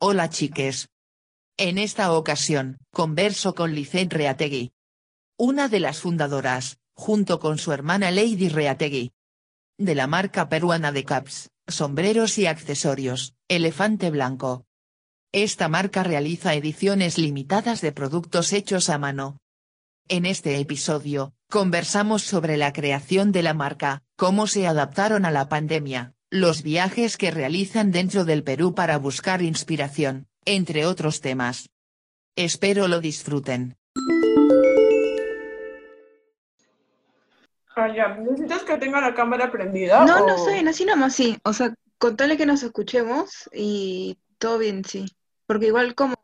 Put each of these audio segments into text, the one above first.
Hola chiques. En esta ocasión, converso con Lizeth Reategui. Una de las fundadoras, junto con su hermana Lady Reategui. De la marca peruana de caps, sombreros y accesorios, Elefante Blanco. Esta marca realiza ediciones limitadas de productos hechos a mano. En este episodio, conversamos sobre la creación de la marca, cómo se adaptaron a la pandemia, los viajes que realizan dentro del Perú para buscar inspiración, entre otros temas. Espero lo disfruten. Ah, ya. ¿Necesitas que tenga la cámara prendida? No, o- no sé, así nomás sí. O sea, contarle que nos escuchemos y todo bien, sí. Porque igual como,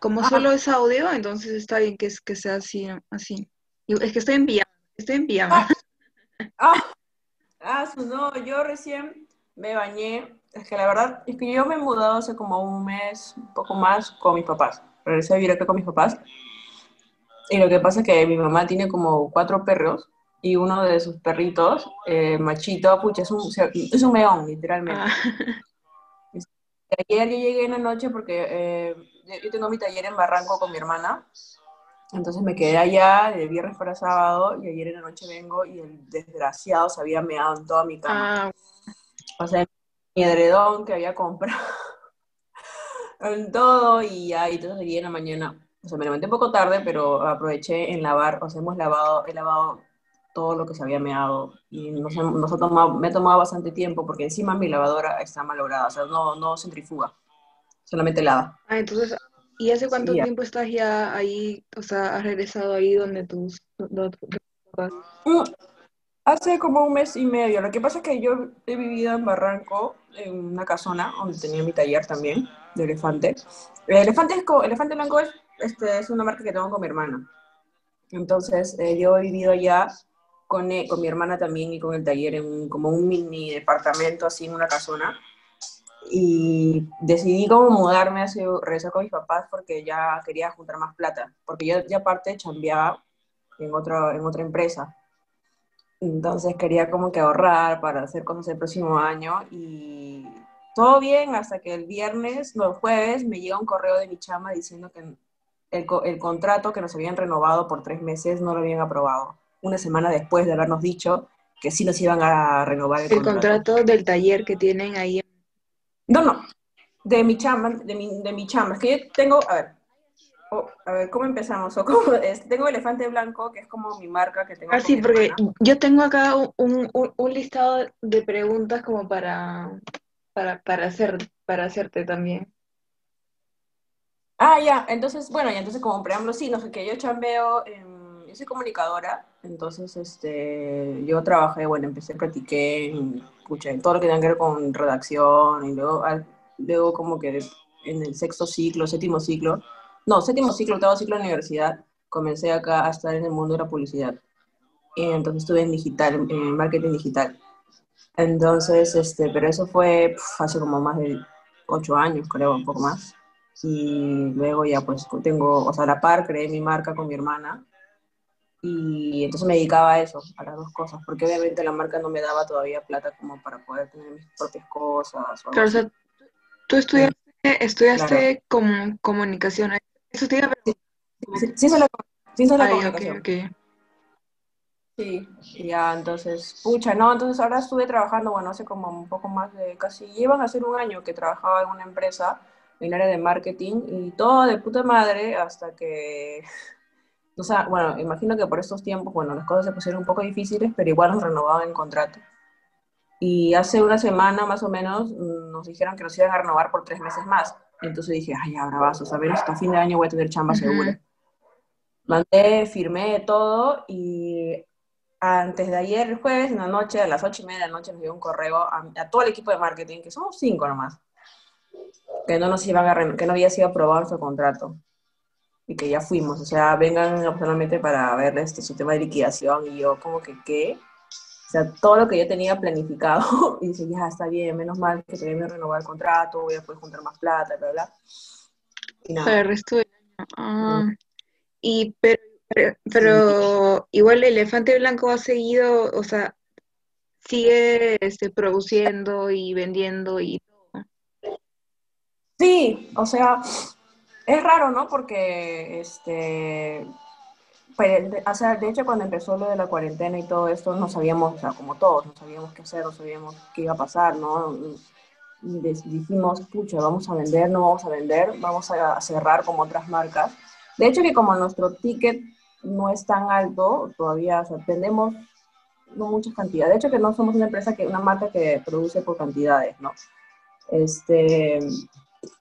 como Ah. solo es audio, entonces está bien que, es- que sea así, así. Y Es que estoy en pijama, estoy en pijama. Ah, ah, su- no, yo recién me bañé. Es que la verdad es que yo me he mudado hace como un mes, un poco más, con mis papás. Regresé a vivir acá con mis papás. Y lo que pasa es que mi mamá tiene como cuatro perros y uno de sus perritos, eh, machito, pucha, es un, es un meón, literalmente. Ah, Ayer yo llegué en la noche porque eh, yo- yo tengo mi taller en Barranco con mi hermana. Entonces me quedé allá de viernes para sábado y ayer en la noche vengo y el desgraciado se había meado en toda mi cama. ah, O sea, mi edredón que había comprado, en todo y ya, y entonces ayer en la mañana, o sea, me levanté un poco tarde, pero aproveché en lavar, o sea, hemos lavado, he lavado todo lo que se había meado y nos, nos ha tomado, me ha tomado bastante tiempo porque encima mi lavadora está malograda, o sea, no, no centrifuga, solamente lava. ah, entonces, ¿y hace cuánto Sí, tiempo estás ya ahí? O sea, has regresado ahí donde tus, donde tus Hace como un mes y medio. Lo que pasa es que yo he vivido en Barranco, en una casona, donde tenía mi taller también, de elefante. El elefante, es elefante blanco es, este, es una marca que tengo con mi hermana. Entonces, eh, yo he vivido allá con, e- con mi hermana también y con el taller en como un mini departamento, así en una casona. Y decidí como mudarme, así, regresar con mis papás porque ya quería juntar más plata. Porque yo ya aparte chambeaba en otra empresa. Entonces quería como que ahorrar para hacer cosas el próximo año y todo bien hasta que el viernes, no, el jueves, me llega un correo de mi chama diciendo que el, el contrato que nos habían renovado por tres meses no lo habían aprobado. Una semana después de habernos dicho que sí nos iban a renovar el, El contrato del taller que tienen ahí. No, no, de mi chamba, de mi, de mi chamba. Es que yo tengo, a ver, oh, a ver, ¿cómo empezamos? O cómo es, tengo Elefante Blanco, que es como mi marca que tengo Ah, sí, porque hermana. yo tengo acá un, un, un listado de preguntas como para, para, para hacer, para hacerte también. Ah, ya, entonces, bueno, ya entonces como preámbulo, sí, no sé, que yo chambeo, en- yo soy comunicadora, entonces, este, yo trabajé, bueno, empecé, practiqué en todo lo que tenga que ver con redacción, y luego, al- luego como que en el sexto ciclo, séptimo ciclo, no, séptimo ciclo, octavo ciclo de universidad, comencé acá a estar en el mundo de la publicidad, y entonces estuve en digital, en marketing digital, entonces, este, pero eso fue pf, hace como más de ocho años, creo, un poco más. Y luego ya pues tengo, o sea, a la par creé mi marca con mi hermana y entonces me dedicaba a eso, a las dos cosas, porque obviamente la marca no me daba todavía plata como para poder tener mis propias cosas o algo Claro, o así. sea, tú estudiaste, estudiaste comu- comunicación. Eso te iba a preguntar. Sí, se la, sí la Ay, ok, comunicación. ok. Sí, y ya, entonces, pucha, no, entonces ahora estuve trabajando, bueno, hace como un poco más de, casi, llevan a ser un año que trabajaba en una empresa en área de marketing y todo de puta madre hasta que, o sea, bueno, imagino que por estos tiempos, bueno, las cosas se pusieron un poco difíciles, pero igual nos renovaban el contrato. Y hace una semana más o menos mm, nos dijeron que nos iban a renovar por tres meses más. Entonces dije, ay, ya, bravazos, a ver, hasta fin de año voy a tener chamba Ujú. segura. Mandé, firmé todo y antes de ayer, el jueves, en la noche, a las ocho y media de la noche, nos dio un correo a, a todo el equipo de marketing, que somos cinco nomás, que no nos iban a que no había sido aprobado nuestro contrato y que ya fuimos, o sea, vengan personalmente para ver este, su tema de liquidación y yo como que, ¿qué? O sea, todo lo que yo tenía planificado y dije, ya, está bien, menos mal que todavía me renovar el contrato, voy a poder juntar más plata, bla, bla. Y Para nada. el resto del año. Ah, y pero, pero, pero igual el elefante blanco ha seguido, o sea, sigue este, produciendo y vendiendo y todo. Sí, o sea, es raro, ¿no? Porque, este, pues, o sea, de hecho cuando empezó lo de la cuarentena y todo esto, no sabíamos, como todos, no sabíamos qué hacer, no sabíamos qué iba a pasar, ¿no? Dijimos, pucha, vamos a vender, no vamos a vender, vamos a, a cerrar como otras marcas. De hecho que como nuestro ticket no es tan alto, todavía, o sea, vendemos no muchas cantidades. De hecho que no somos una empresa que, una marca que produce por cantidades, ¿no? Este,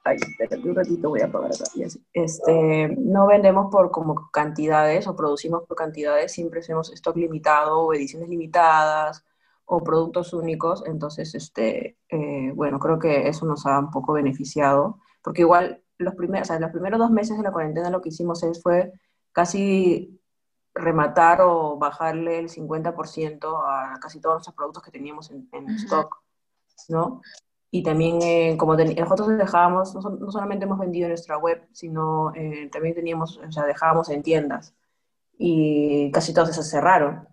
ay, espérate un ratito, voy a apagar acá. Este, no vendemos por como cantidades o producimos por cantidades, siempre hacemos stock limitado o ediciones limitadas o productos únicos, entonces, este, eh, bueno, creo que eso nos ha un poco beneficiado, porque igual los primeros, o sea, los primeros dos meses de la cuarentena lo que hicimos es, fue casi rematar o bajarle el 50% a casi todos nuestros productos que teníamos en, stock, ¿no? Y también, eh, como ten- nosotros dejábamos, no, no solamente hemos vendido en nuestra web, sino eh, también teníamos, o sea, dejábamos en tiendas y casi todas esas cerraron.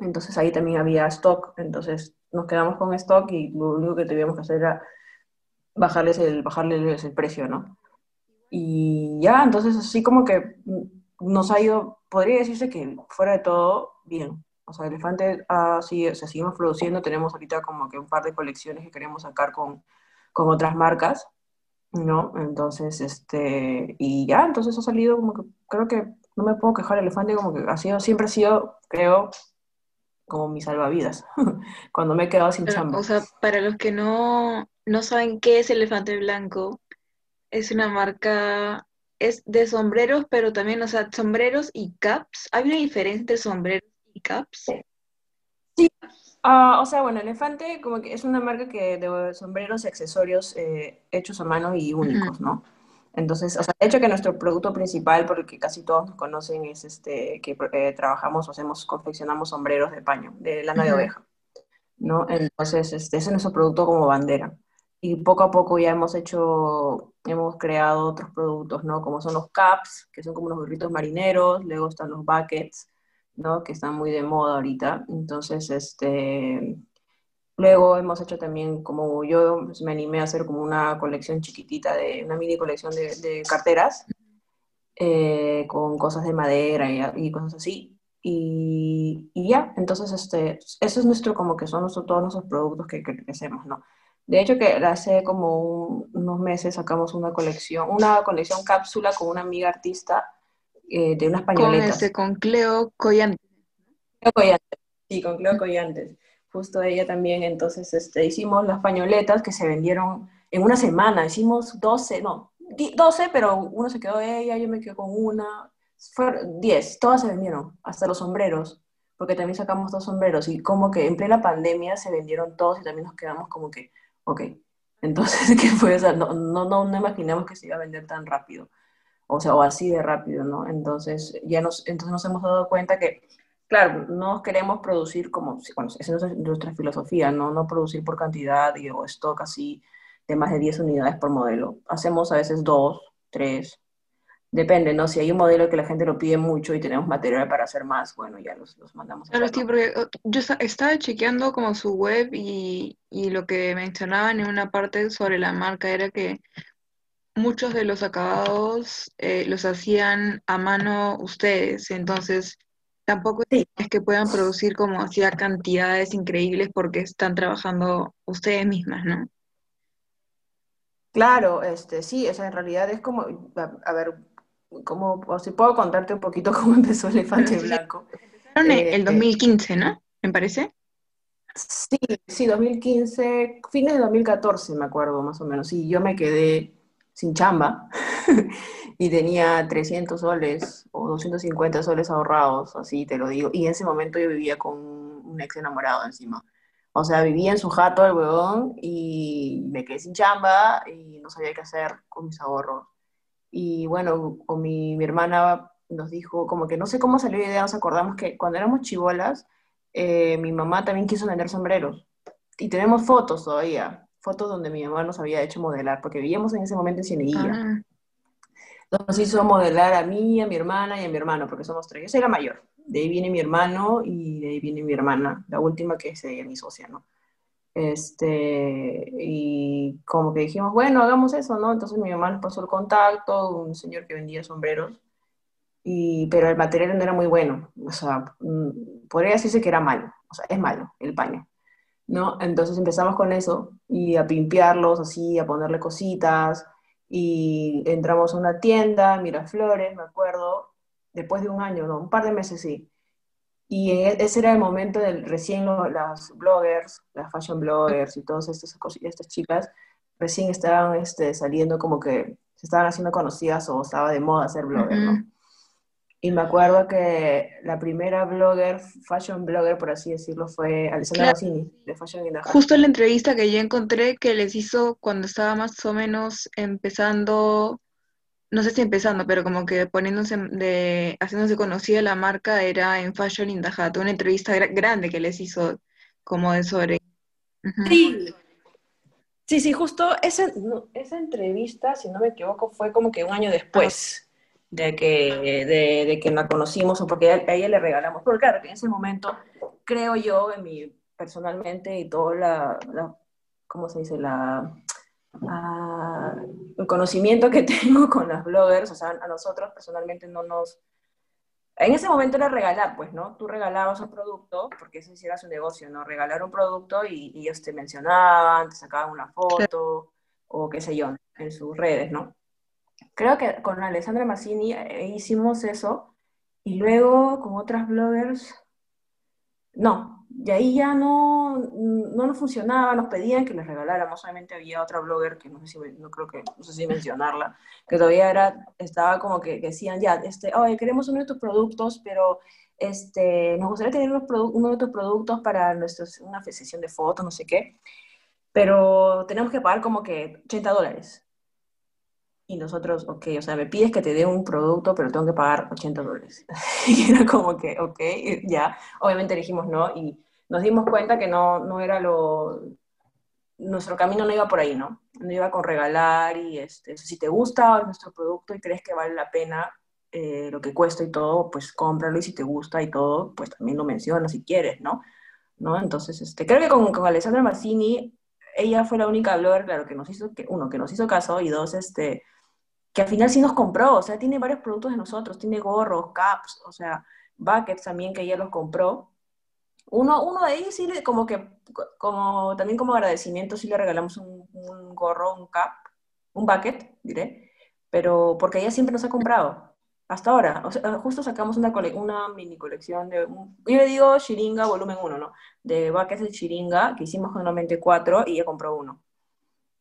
Entonces ahí también había stock, entonces nos quedamos con stock y lo único que teníamos que hacer era bajarles el, bajarles el precio, ¿no? Y ya, entonces así como que mm, nos ha ido, podría decirse que fuera de todo, bien. O sea, Elefante o sea, seguimos produciendo, tenemos ahorita como que un par de colecciones que queremos sacar con, con otras marcas, ¿no? Entonces, este, y ya, entonces ha salido como que, creo que no me puedo quejar, Elefante como que ha sido, siempre ha sido, creo, como mi salvavidas, cuando me he quedado sin Pero, chamba. o sea, para los que no, no saben qué es Elefante Blanco, es una marca, es de sombreros, pero también, o sea, sombreros y caps. ¿Hay una diferencia entre sombreros y caps? Ah, o sea, bueno, Elefante como que es una marca que de sombreros y accesorios eh, hechos a mano y únicos, ¿no? Entonces, o sea, de hecho que nuestro producto principal, por el que casi todos nos conocen, es este que eh, trabajamos o hacemos, confeccionamos sombreros de paño, de lana de Ujú. oveja, ¿no? Entonces, este, ese es nuestro producto como bandera. Y poco a poco ya hemos hecho, hemos creado otros productos, ¿no? Como son los caps, que son como unos gorritos marineros, luego están los buckets, ¿no? Que están muy de moda ahorita. Entonces, este, luego hemos hecho también, como yo pues, me animé a hacer como una colección chiquitita, de una mini colección de, de carteras, eh, con cosas de madera y, y cosas así. Y, y ya, entonces, este, eso es nuestro, como que son nuestro- todos nuestros productos que, que, que hacemos, ¿no? De hecho, que hace como un- unos meses sacamos una colección, una colección cápsula con una amiga artista eh, de unas Con pañoletas. este, con Cleo Collante. Cleo Collantes, sí, con Cleo Collantes. Justo ella también, entonces este, hicimos las pañoletas que se vendieron en una semana. Hicimos 12, no, di- 12, pero uno se quedó ella, yo me quedé con una. Fueron 10, todas se vendieron, hasta los sombreros, porque también sacamos dos sombreros. Y como que en plena pandemia se vendieron todos y también nos quedamos como que, ok. Entonces, ¿qué fue? O sea, no, no, no, no imaginamos que se iba a vender tan rápido o sea, o así de rápido, ¿no? Entonces, ya nos, entonces nos hemos dado cuenta que, claro, no queremos producir como, bueno, esa es nuestra filosofía, ¿no? No producir por cantidad y, o stock así de más de 10 unidades por modelo. Hacemos a veces dos, tres, depende, ¿no? Si hay un modelo que la gente lo pide mucho y tenemos material para hacer más, bueno, ya los, los mandamos a Claro, hacer, sí, porque yo esta- estaba chequeando como su web y, y lo que mencionaban en una parte sobre la marca era que muchos de los acabados eh, los hacían a mano ustedes, entonces tampoco Sí. es que puedan producir como hacía cantidades increíbles porque están trabajando ustedes mismas, ¿no? Claro, este, sí, o sea, en realidad es como, a, a ver, como, o si puedo contarte un poquito cómo empezó Elefante Sí. Blanco. Empezaron Eh, el 2015, ¿no? Me parece. Sí, sí, 2015, fines de 2014 me acuerdo más o menos. Sí, yo me quedé sin chamba y tenía 300 soles o 250 soles ahorrados, así te lo digo. Y en ese momento yo vivía con un ex enamorado encima. O sea, vivía en su jato el huevón y me quedé sin chamba y no sabía qué hacer con mis ahorros. Y bueno, con mi, mi hermana nos dijo, como que no sé cómo salió la idea, nos acordamos que cuando éramos chivolas, eh, mi mamá también quiso vender sombreros. Y tenemos fotos todavía, fotos donde mi mamá nos había hecho modelar, porque vivíamos en ese momento en Cieneguilla. Ah, Nos hizo modelar a mí, a mi hermana y a mi hermano, porque somos tres. Yo soy la mayor. De ahí viene mi hermano y de ahí viene mi hermana, la última que es ella, mi socia, ¿no? Este, y como que dijimos, bueno, hagamos eso, ¿no? Entonces mi mamá nos pasó el contacto, un señor que vendía sombreros, y, pero el material no era muy bueno, o sea, mm, podría decirse que era malo, o sea, es malo el paño, ¿no? Entonces empezamos con eso y a pimpearlos así, a ponerle cositas, y entramos a una tienda, Miraflores, me acuerdo, después de un año, no, un par de meses sí, y e, ese era el momento del recién las bloggers, las fashion bloggers y todas estas, estas chicas recién estaban este, saliendo como que se estaban haciendo conocidas o estaba de moda ser blogger, ¿no? Y me acuerdo que la primera blogger, fashion blogger, por así decirlo, fue Alessandra claro. de Fashion in Justo en la entrevista que yo encontré que les hizo cuando estaba más o menos empezando no sé si empezando, pero como que poniéndose de, haciéndose conocida la marca era en Fashion in the Hat, una entrevista grande que les hizo como de sobre. Sí. Sí, sí, justo esa, esa entrevista, si no me equivoco, fue como que un año después de que, de, que la conocimos o porque a, ella le regalamos. Porque claro, que en ese momento, creo yo, en mi, personalmente y todo la, la ¿cómo se dice? La, el conocimiento que tengo con las bloggers, o sea, a nosotros personalmente no nos... En ese momento era regalar, pues, ¿no? Tú regalabas un producto, porque ese sí era su negocio, ¿no? Regalar un producto y, ellos te mencionaban, te sacaban una foto, o qué sé yo, en sus redes, ¿no? Creo que con Alessandra Massini eh, hicimos eso, y luego con otras bloggers, no, y ahí ya no, no nos funcionaba, nos pedían que les regaláramos. Obviamente había otra blogger que no sé si, no creo que, no sé si mencionarla, que todavía era, estaba como que, decían, ya, este, oye, queremos uno de tus productos, pero este, nos gustaría tener uno de tus productos para nuestros, una sesión de fotos, no sé qué, pero tenemos que pagar como que 80 dólares. Y nosotros, ok, o sea, me pides que te dé un producto, pero tengo que pagar 80 dólares. y era como que, ok, ya. Obviamente dijimos no y nos dimos cuenta que no, no era lo... Nuestro camino no iba por ahí, ¿no? No iba con regalar y este, si te gusta nuestro producto y crees que vale la pena eh, lo que cuesta y todo, pues cómpralo y si te gusta y todo, pues también lo mencionas si quieres, ¿no? ¿No? Entonces, este, creo que con, con Alessandra Mazzini, ella fue la única blogger, claro, que nos hizo, que, uno, que nos hizo caso y dos, este, que al final sí nos compró, o sea, tiene varios productos de nosotros, tiene gorros, caps, o sea, buckets también que ella los compró. Uno, uno de ellos sí, como que, como, también como agradecimiento, sí le regalamos un, gorro, un cap, un bucket, diré, pero porque ella siempre nos ha comprado, hasta ahora. O sea, justo sacamos una, mini colección de, yo le digo Shiringa volumen 1, ¿no? De buckets de Shiringa, que hicimos generalmente cuatro y ella compró uno.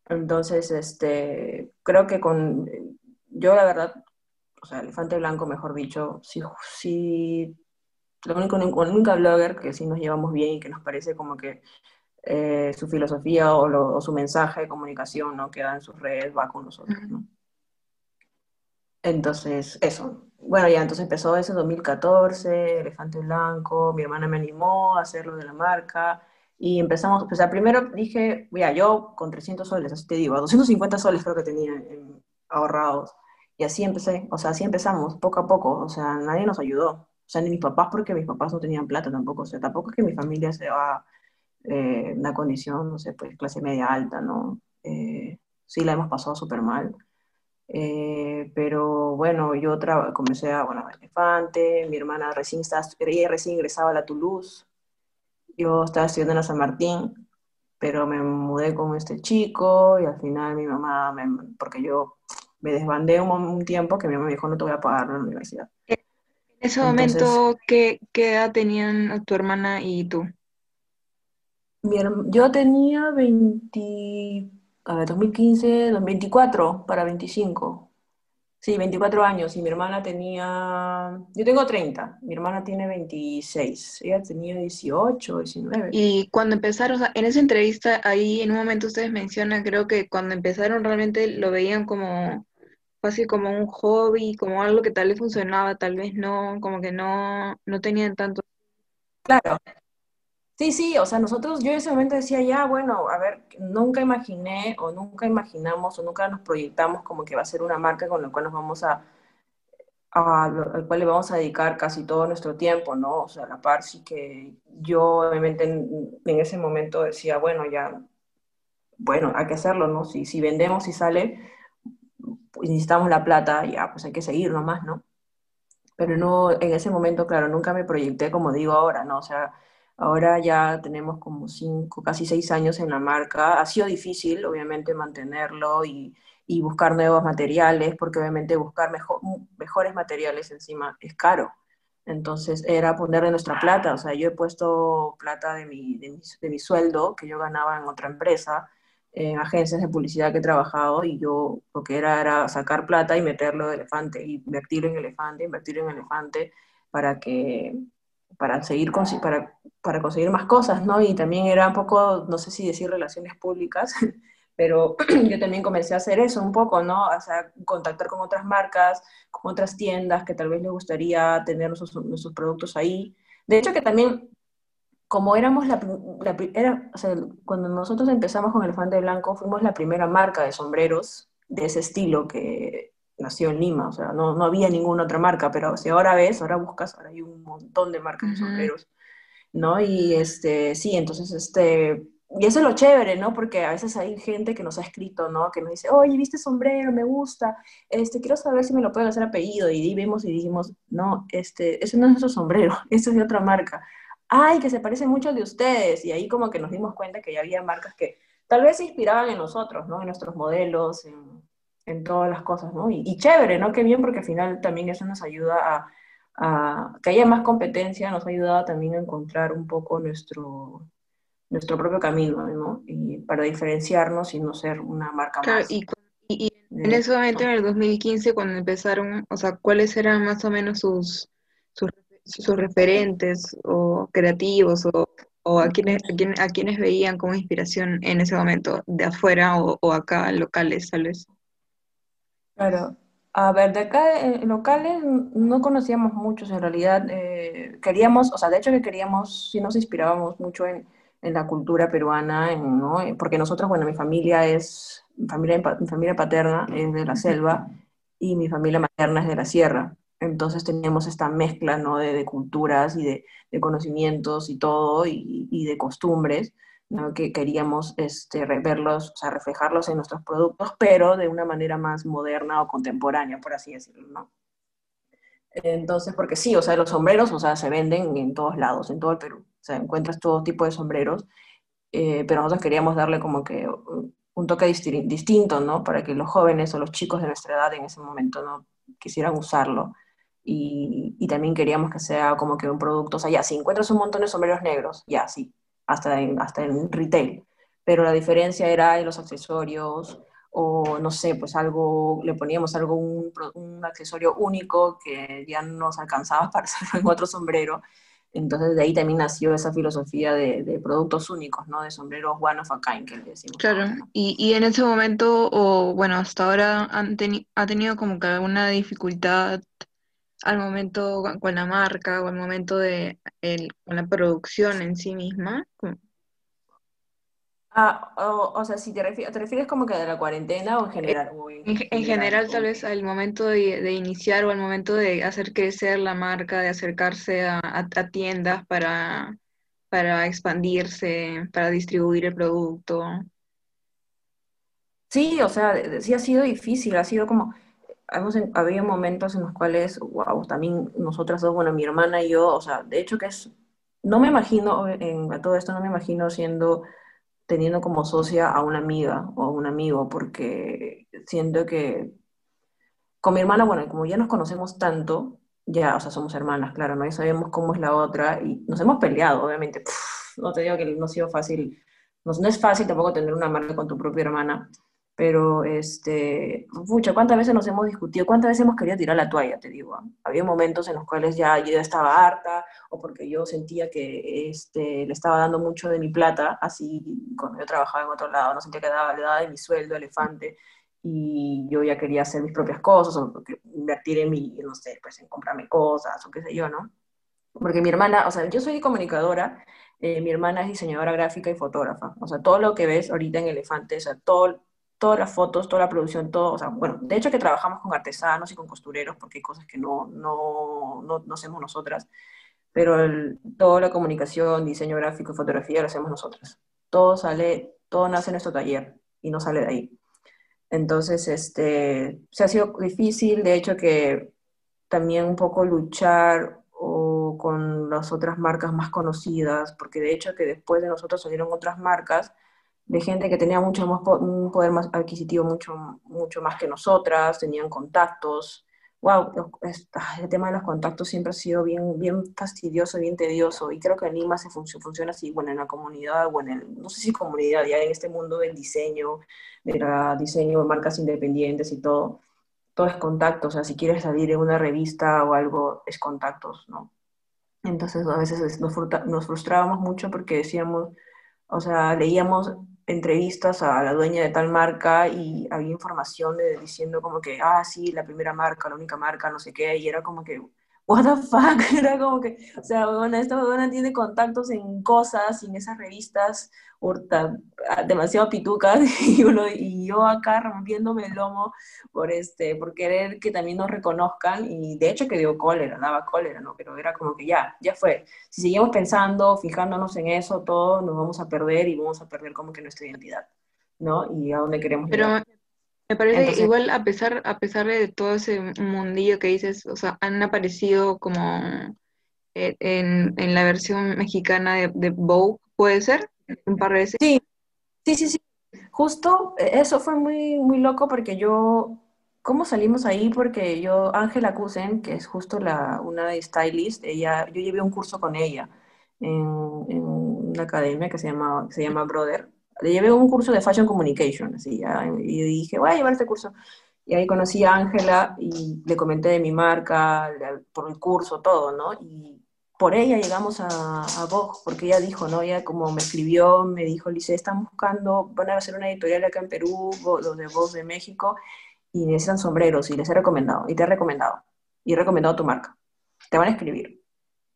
Entonces, este, creo que con, yo la verdad, o sea, Elefante Blanco, mejor dicho, sí, sí, lo único, la única blogger que sí nos llevamos bien y que nos parece como que eh, su filosofía o, su mensaje de comunicación, ¿no? Que da en sus redes va con nosotros, ¿no? Entonces, eso. Bueno, ya entonces empezó ese 2014, Elefante Blanco, mi hermana me animó a hacerlo de la marca y empezamos, o sea, primero dije, mira, yo con 300 soles, así te digo, 250 soles creo que tenía ahorrados. Y así empecé, o sea, así empezamos, poco a poco, o sea, nadie nos ayudó. O sea, ni mis papás, porque mis papás no tenían plata tampoco, o sea, tampoco es que mi familia sea eh, una condición, no sé, pues clase media alta, ¿no? Eh, sí la hemos pasado súper mal. Eh, pero bueno, yo comencé a, bueno, a Elefante, mi hermana recién, estaba, ella recién ingresaba a la Toulouse, yo estaba estudiando en la San Martín, pero me mudé con este chico y al final mi mamá, porque yo me desbandé un, tiempo que mi mamá me dijo, no te voy a pagar la universidad. En ese momento, ¿qué, edad tenían tu hermana y tú? yo tenía 20, a ver, 2015, 24 para 25. Sí, 24 años y mi hermana tenía, yo tengo 30, mi hermana tiene 26, ella tenía 18, 19. Y cuando empezaron, en esa entrevista ahí en un momento ustedes mencionan, creo que cuando empezaron realmente lo veían como fácil como un hobby, como algo que tal vez funcionaba, tal vez no, como que no, no tenían tanto. Claro, Sí, sí, o sea, nosotros, yo en ese momento decía, ya, bueno, a ver, nunca imaginé o nunca imaginamos o nunca nos proyectamos como que va a ser una marca con la cual nos vamos a, al cual le vamos a dedicar casi todo nuestro tiempo, ¿no? O sea, la par sí que yo obviamente en, ese momento decía, bueno, ya, bueno, hay que hacerlo, ¿no? Si, si vendemos y sale, pues necesitamos la plata, ya, pues hay que seguir nomás, ¿no? Pero no, en ese momento, claro, nunca me proyecté como digo ahora, ¿no? O sea, ahora ya tenemos como cinco, casi seis años en la marca. Ha sido difícil, obviamente, mantenerlo y buscar nuevos materiales, porque obviamente buscar mejor, mejores materiales encima es caro. Entonces era ponerle nuestra plata, o sea, yo he puesto plata de mi, de mi, sueldo que yo ganaba en otra empresa, en agencias de publicidad que he trabajado y yo lo que era era sacar plata y meterlo de elefante, invertirlo en elefante, invertirlo en elefante para que para seguir para, para conseguir más cosas, ¿no? Y también era un poco, no sé si decir relaciones públicas, pero yo también comencé a hacer eso un poco, ¿no? O sea, contactar con otras marcas, con otras tiendas que tal vez les gustaría tener nuestros, productos ahí. De hecho, que también, como éramos la, la o sea, cuando nosotros empezamos con Elefante Blanco, fuimos la primera marca de sombreros de ese estilo que nació en Lima, o sea, no, no había ninguna otra marca, pero si ahora ves, ahora buscas, ahora hay un montón de marcas de sombreros, ¿no? Y este, sí, entonces, este, y eso es lo chévere, ¿no? Porque a veces hay gente que nos ha escrito, ¿no? Que nos dice, oye, viste sombrero, me gusta, este, quiero saber si me lo pueden hacer apellido. Y vimos y dijimos, no, este, ese no es nuestro sombrero, eso es de otra marca. Ay, que se parece mucho de ustedes. Y ahí como que nos dimos cuenta que ya había marcas que tal vez se inspiraban en nosotros, ¿no? En nuestros modelos, en, en todas las cosas, ¿no? Y, y, chévere, ¿no? Qué bien, porque al final también eso nos ayuda a, a que haya más competencia, nos ha ayudado también a encontrar un poco nuestro nuestro propio camino, ¿no? Y para diferenciarnos y no ser una marca claro, más. Y, y, en ese momento, en el 2015, cuando empezaron, o sea, ¿cuáles eran más o menos sus, sus, sus referentes o creativos o, o a, quienes, a, quienes, veían como inspiración en ese momento, de afuera o, o acá, locales, tal vez? Claro, a ver, de acá en eh, locales no conocíamos muchos en realidad. Eh, queríamos, o sea, de hecho que queríamos, sí nos inspirábamos mucho en, en la cultura peruana, ¿no? porque nosotros, bueno, mi familia es, mi familia, mi familia paterna es de la selva y mi familia materna es de la sierra. Entonces teníamos esta mezcla ¿no? de, culturas y de, de, conocimientos y todo, y, y de costumbres, ¿no? que queríamos este, verlos, o sea, reflejarlos en nuestros productos, pero de una manera más moderna o contemporánea, por así decirlo. ¿no? Entonces, porque sí, o sea, los sombreros, o sea, se venden en todos lados, en todo el Perú sea, encuentras todo tipo de sombreros, eh, pero nosotros queríamos darle como que un toque distinto, ¿no? Para que los jóvenes o los chicos de nuestra edad en ese momento no quisieran usarlo. Y, y, también queríamos que sea como que un producto, o sea, ya, si encuentras un montón de sombreros negros, ya, sí, hasta en, hasta en retail. Pero la diferencia era en los accesorios, o no sé, pues algo, le poníamos algo, un, un accesorio único que ya no nos alcanzaba para hacerlo en otro sombrero. Entonces de ahí también nació esa filosofía de, productos únicos, ¿no? De sombreros one of a kind, que le decimos. Claro, y, y en ese momento, o bueno, hasta ahora han ha tenido como que alguna dificultad al momento con la marca o al momento de el, con la producción en sí misma. Ah, o, sea, si te refieres, ¿te refieres como que de la cuarentena o en general? en, general, tal vez al momento de, iniciar o al momento de hacer crecer la marca, de acercarse a, tiendas para, para expandirse, para distribuir el producto. Sí, o sea, sí ha sido difícil, ha sido como, había momentos en los cuales, wow, también nosotras dos, bueno, mi hermana y yo, o sea, de hecho que es, no me imagino, en, a todo esto no me imagino siendo teniendo como socia a una amiga o a un amigo, porque siento que con mi hermana, bueno, como ya nos conocemos tanto, ya, o sea, somos hermanas, claro, ¿no? Ya sabemos cómo es la otra y nos hemos peleado, obviamente. no te digo que no ha sido fácil, no, no es fácil tampoco tener una marca con tu propia hermana, pero, este, mucha, ¿cuántas veces nos hemos discutido? ¿Cuántas veces hemos querido tirar la toalla, te digo? Había momentos en los cuales ya yo estaba harta, o porque yo sentía que este, le estaba dando mucho de mi plata, así cuando yo trabajaba en otro lado, no sentía que daba, le daba de mi sueldo, elefante, y yo ya quería hacer mis propias cosas, o invertir en mi, no sé, pues en comprarme cosas, o qué sé yo, ¿no? Porque mi hermana, o sea, yo soy comunicadora, eh, mi hermana es diseñadora gráfica y fotógrafa, o sea, todo lo que ves ahorita en Elefante, o sea, todo todas las fotos, toda la producción, todo, o sea, bueno, de hecho que trabajamos con artesanos y con costureros porque hay cosas que no, no, no, no hacemos nosotras, pero toda la comunicación, diseño gráfico y fotografía lo hacemos nosotras. Todo sale, todo nace en nuestro taller y no sale de ahí. Entonces, este, se ha sido difícil, de hecho que también un poco luchar o con las otras marcas más conocidas, porque de hecho que después de nosotros salieron otras marcas de gente que tenía mucho más un poder más adquisitivo mucho, mucho más que nosotras, tenían contactos. Wow, el tema de los contactos siempre ha sido bien, bien fastidioso, bien tedioso, y creo que en Lima se funciona así, bueno, en la comunidad, o en no sé si comunidad, ya en este mundo del diseño, del diseño de marcas independientes y todo, todo es contacto, o sea, si quieres salir en una revista o algo, es contactos, ¿no? Entonces a veces nos, nos frustrábamos mucho porque decíamos, o sea, leíamos entrevistas a la dueña de tal marca y había información de, diciendo como que, ah, sí, la primera marca, la única marca, no sé qué, y era como que, what the fuck, era como que, o sea, bueno, esta buena tiene contactos en cosas en esas revistas demasiado pitucas y, uno, y yo acá rompiéndome el lomo por, este, por querer que también nos reconozcan y de hecho que dio cólera, daba cólera, ¿no? Pero era como que ya, ya fue. Si seguimos pensando, fijándonos en eso, todo nos vamos a perder y vamos a perder como que nuestra identidad, ¿no? Y a dónde queremos Pero... Me parece igual a pesar, a pesar de todo ese mundillo que dices, o sea, han aparecido como eh, en, en la versión mexicana de, de Vogue, ¿puede ser? un par de veces. Sí, sí, sí, sí. Justo eh, eso fue muy, muy loco porque yo, ¿cómo salimos ahí? Porque yo, Ángela Kusen, que es justo la, una stylist, ella, yo llevé un curso con ella en, una academia que se llama, se llama Brother. Le llevé un curso de Fashion Communication, así, y dije, voy a llevar este curso. Y ahí conocí a Ángela y le comenté de mi marca, por el curso, todo, ¿no? Y por ella llegamos a, a Vogue, porque ella dijo, ¿no? Ella como me escribió, me dijo, Lice, están buscando, van a hacer una editorial acá en Perú, los de Vogue de México, y necesitan sombreros, y les he recomendado, y te he recomendado, y he recomendado tu marca. Te van a escribir.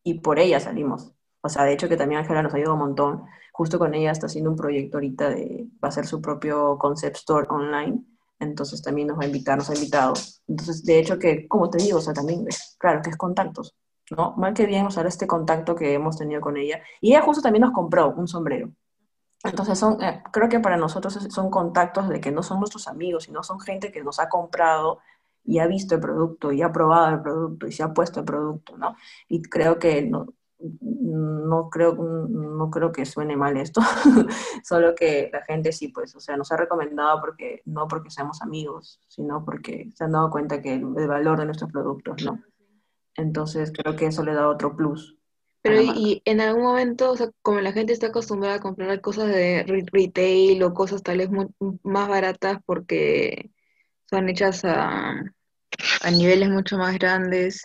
Y por ella salimos. O sea, de hecho que también Ángela nos ayudado un montón. Justo con ella está haciendo un proyecto ahorita de, va a hacer su propio concept store online. Entonces también nos va a invitar, nos ha invitado. Entonces, de hecho que, como te digo, o sea, también, claro, que es contactos. ¿no? Mal que bien usar este contacto que hemos tenido con ella. Y ella justo también nos compró un sombrero. Entonces, son, eh, creo que para nosotros son contactos de que no son nuestros amigos, sino son gente que nos ha comprado y ha visto el producto y ha probado el producto y se ha puesto el producto, ¿no? Y creo que no, no creo, no creo que suene mal esto, solo que la gente sí, pues, o sea, nos ha recomendado porque, no porque seamos amigos, sino porque se han dado cuenta que el valor de nuestros productos, ¿no? Entonces creo que eso le da otro plus. Pero y, en algún momento, o sea, como la gente está acostumbrada a comprar cosas de retail o cosas tal vez más baratas porque son hechas a, niveles mucho más grandes,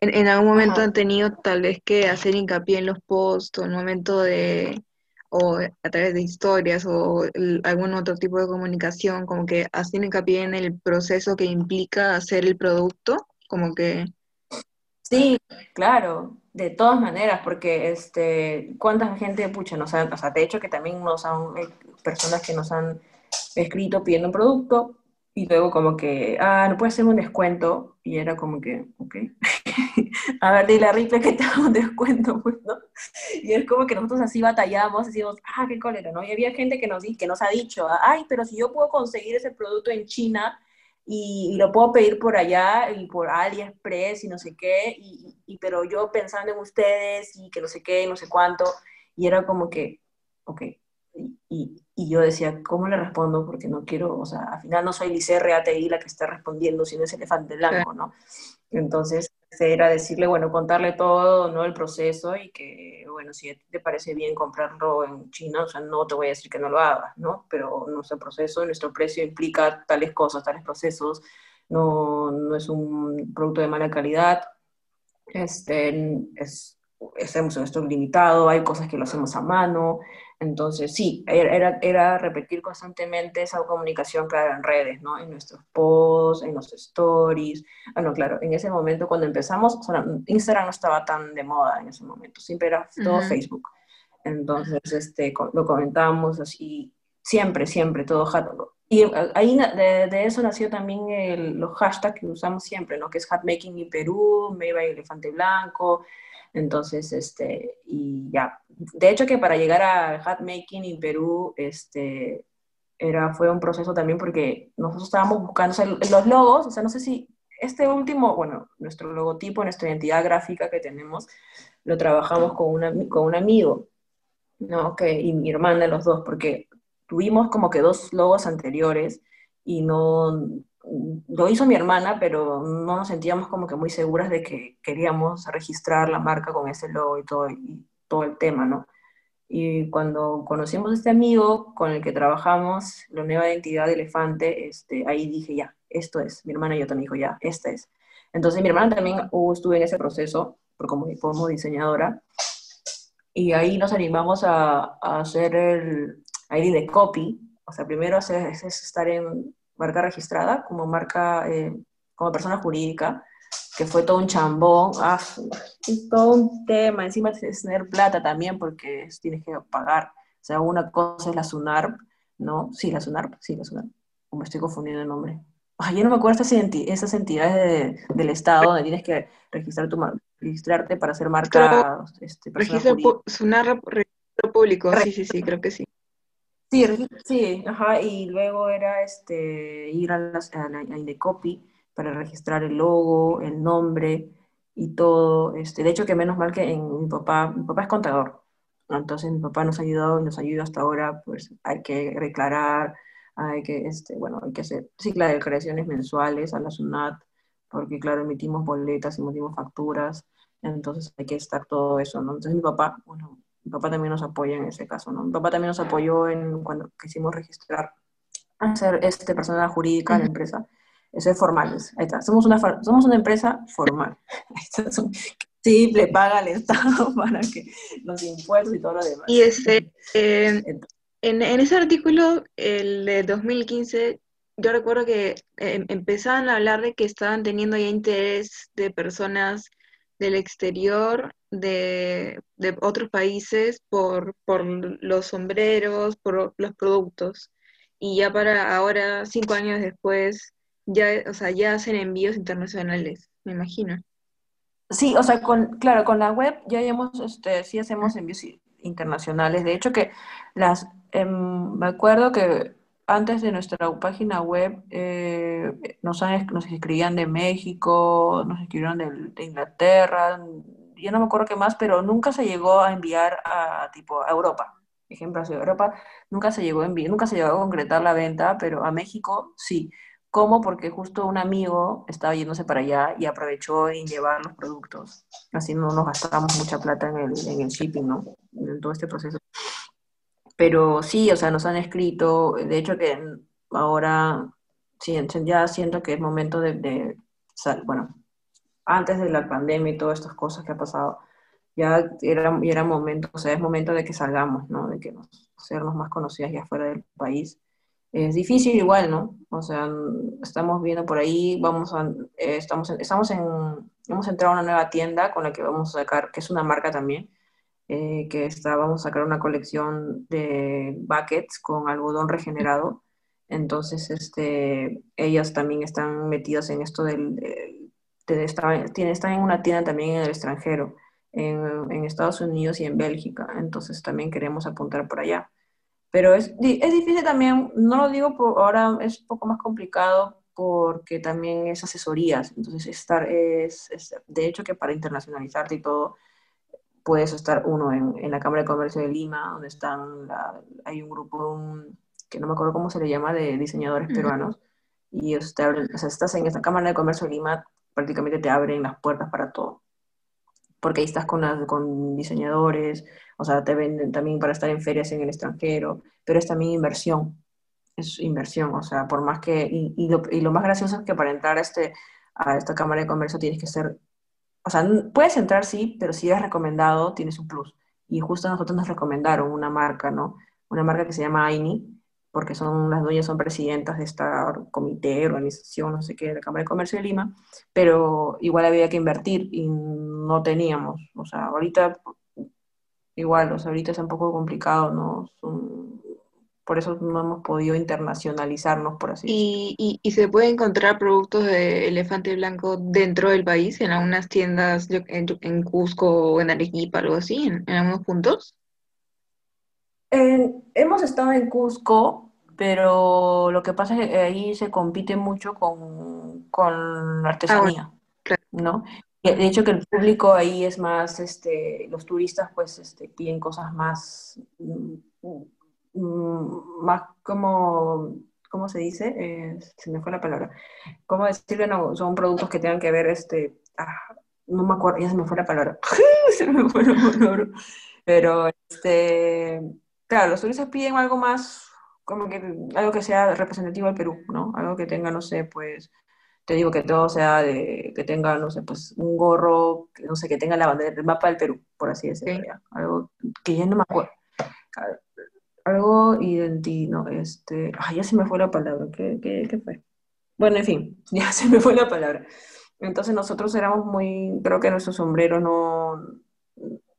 en, algún momento han tenido tal vez que hacer hincapié en los posts o en el momento de, o a través de historias o algún otro tipo de comunicación, como que hacen hincapié en el proceso que implica hacer el producto, como que Sí, claro, de todas maneras, porque este, cuánta gente, pucha, nos han, o sea, de hecho que también nos han, eh, personas que nos han escrito pidiendo un producto y luego como que, ah, no puede ser un descuento, y era como que, ok, a ver, dile a Ripley que te haga un descuento, pues, ¿no? Y es como que nosotros así batallamos, decimos, ah, qué cólera, ¿no? Y había gente que nos, que nos ha dicho, ay, pero si yo puedo conseguir ese producto en China, y, lo puedo pedir por allá y por AliExpress y no sé qué, y, pero yo pensando en ustedes y que no sé qué, no sé cuánto, y era como que, ok, y, y, yo decía, ¿cómo le respondo? Porque no quiero, o sea, al final no soy Lice RATI la que está respondiendo, sino es Elefante Blanco, ¿no? Entonces, era decirle, bueno, contarle todo, ¿no? El proceso y que, bueno, si te parece bien comprarlo en China, o sea, no te voy a decir que no lo hagas, ¿no? Pero nuestro proceso, nuestro precio implica tales cosas, tales procesos, no, no es un producto de mala calidad, este, es, hacemos un stock limitado, hay cosas que lo hacemos a mano, entonces, sí, era, era repetir constantemente esa comunicación, claro, en redes, ¿no? En nuestros posts, en los stories. Bueno, claro, en ese momento cuando empezamos, Instagram no estaba tan de moda en ese momento, siempre era todo Facebook. Entonces, este, lo comentábamos así, Siempre, siempre, todo hat. Y ahí de, de eso nació también el, los hashtags que usamos siempre, ¿no? Que es hatmaking en Perú, me iba elefante blanco, entonces, este, y ya. De hecho que para llegar a hatmaking en Perú, este, era, fue un proceso también porque nosotros estábamos buscando, los logos, o sea, no sé si este último, bueno, nuestro logotipo, nuestra identidad gráfica que tenemos, lo trabajamos con, una, con un amigo, ¿no? Que, y mi hermana, los dos, porque tuvimos como que dos logos anteriores y no, lo hizo mi hermana, pero no nos sentíamos como que muy seguras de que queríamos registrar la marca con ese logo y todo, y todo el tema, ¿no? Y cuando conocimos a este amigo con el que trabajamos, la nueva identidad de Elefante, este, ahí dije, ya, esto es. Mi hermana y yo también dijo, ya, esta es. Entonces mi hermana también uh, estuvo en ese proceso como, como diseñadora. Y ahí nos animamos a, a hacer el, ID de copy, o sea, primero es estar en marca registrada como marca, eh, como persona jurídica, que fue todo un chambón, ah, todo un tema, encima es tener plata también porque tienes que pagar, o sea, una cosa es la SUNARP, ¿no? Sí, la SUNARP, sí, la SUNARP, me estoy confundiendo el nombre. Ay, yo no me acuerdo esas, esas entidades del Estado donde tienes que registrar tu, registrarte para hacer marca. Este, SUNARP, registro público, sí, sí, sí, creo que sí. Sí, sí, ajá, y luego era este, ir a la, a la Indecopy para registrar el logo, el nombre y todo. Este, de hecho, que menos mal que en mi papá, mi papá es contador, entonces mi papá nos ha ayudado y nos ayuda hasta ahora, pues hay que declarar, hay que, este, bueno, hay que hacer ciclo de declaraciones mensuales a la SUNAT, porque claro, emitimos boletas, emitimos facturas, entonces hay que estar todo eso. Entonces mi papá, bueno, mi papá también nos apoya en ese caso, ¿no? Mi papá también nos apoyó en cuando quisimos registrar, hacer este persona jurídica de la empresa. Eso es formal, ahí está. Somos una, somos una empresa formal. Sí, le paga al Estado para que los impuestos y todo lo demás. Y este, eh, en, en, ese artículo, el de 2015, yo recuerdo que eh, empezaban a hablar de que estaban teniendo ya interés de personas del exterior de, otros países por, por los sombreros, por los productos. Y ya para ahora, cinco años después, ya, o sea, ya hacen envíos internacionales, me imagino. Sí, o sea, con, claro, con la web ya hemos, este, sí hacemos envíos internacionales. De hecho que las, em, me acuerdo que antes de nuestra página web eh, nos, escribían de México, nos escribieron de, Inglaterra, yo no me acuerdo qué más, pero nunca se llegó a enviar a tipo a Europa. Ejemplo, a Europa nunca se llegó a enviar, nunca se llegó a concretar la venta, pero a México sí. ¿Cómo? Porque justo un amigo estaba yéndose para allá y aprovechó en llevar los productos. Así no nos gastamos mucha plata en el, en el shipping, ¿no? En todo este proceso. Pero sí, o sea, nos han escrito, de hecho que ahora sí, ya siento que es momento de, de bueno, antes de la pandemia y todas estas cosas que ha pasado, ya era, era momento, o sea, es momento de que salgamos, ¿no? De que nos, hacernos más conocidas ya fuera del país. Es difícil igual, ¿no? O sea, estamos viendo por ahí, vamos a, eh, estamos, estamos en, hemos entrado a una nueva tienda con la que vamos a sacar, que es una marca también, eh, que está, vamos a sacar una colección de buckets con algodón regenerado. Entonces, este, ellas también están metidas en esto del... De, están en una tienda también en el extranjero, en, en, Estados Unidos y en Bélgica. Entonces, también queremos apuntar por allá. Pero es, es difícil también, no lo digo por ahora, es un poco más complicado porque también es asesorías. Entonces, estar es, es de hecho que para internacionalizarte y todo, puedes estar uno en, en, la Cámara de Comercio de Lima, donde están, hay un grupo que no me acuerdo cómo se le llama, de diseñadores peruanos, y ellos te abren, o sea, estás en esta Cámara de Comercio de Lima, prácticamente te abren las puertas para todo, porque ahí estás con, con diseñadores, o sea, te venden también para estar en ferias en el extranjero, pero es también inversión, es inversión, o sea, por más que, y, y, lo, y lo, más gracioso es que para entrar a, este, a esta Cámara de Comercio tienes que ser o sea, puedes entrar, sí, pero si eres recomendado, tienes un plus. Y justo nosotros nos recomendaron una marca, ¿no? Una marca que se llama AINI, porque son las dueñas son presidentas de esta comité, organización, no sé qué, de la Cámara de Comercio de Lima, pero igual había que invertir y no teníamos. O sea, ahorita igual, o sea, ahorita es un poco complicado, ¿no? Por eso no hemos podido internacionalizarnos, por así decirlo. ¿Y, y, se puede encontrar productos de elefante blanco dentro del país, en algunas tiendas en, Cusco o en Arequipa, algo así, en, algunos puntos? hemos estado en Cusco, pero lo que pasa es que ahí se compite mucho con, con la ah, artesanía, ¿no? De hecho que el público ahí es más, este, los turistas pues este, piden cosas más, mm, más como, ¿cómo se dice? Eh, se me fue la palabra. ¿Cómo decirlo? No, son productos que tengan que ver, este, ah, no me acuerdo, ya se me fue la palabra. se me fue la palabra. Pero, este, claro, los turistas piden algo más, como que, algo que sea representativo del Perú, ¿no? Algo que tenga, no sé, pues, te digo que todo sea de, que tenga, no sé, pues un gorro, no sé, que tenga la bandera, el mapa del Perú, por así decirlo, algo que ya no me acuerdo. Algo identino, este, ay, ya se me fue la palabra, ¿qué, qué, qué fue? Bueno, en fin, ya se me fue la palabra. Entonces nosotros éramos muy, creo que nuestros sombreros no,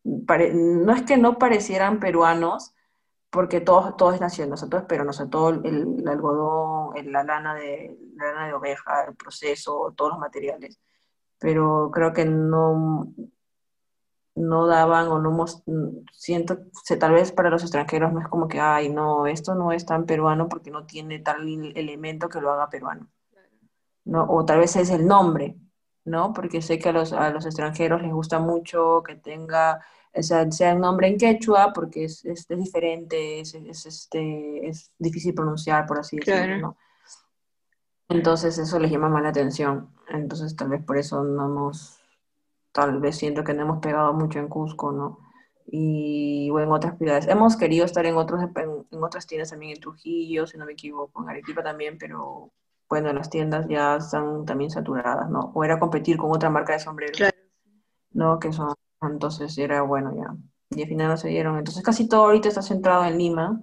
no es que no parecieran peruanos, porque todo, todo es nacional, o sea, todo es peruano, o sea, todo el, algodón, la, lana de, la lana de oveja, el proceso, todos los materiales, pero creo que no, no daban o no siento, tal vez para los extranjeros no es como que, ay, no, esto no es tan peruano porque no tiene tal elemento que lo haga peruano, ¿no? O tal vez es el nombre, ¿no? Porque sé que a los, a los extranjeros les gusta mucho que tenga o sea, sea un nombre en quechua porque es, es, diferente, es, este, es difícil pronunciar, por así decirlo, ¿no? Entonces eso les llama más la atención. Entonces tal vez por eso no hemos, tal vez siento que no hemos pegado mucho en Cusco, ¿no? Y o en otras ciudades. Hemos querido estar en, otros, en, otras tiendas también en Trujillo, si no me equivoco, en Arequipa también, pero bueno, las tiendas ya están también saturadas, ¿no? O era competir con otra marca de sombreros, ¿no? Que son entonces era bueno ya. Y al final no se dieron. Entonces casi todo ahorita está centrado en Lima,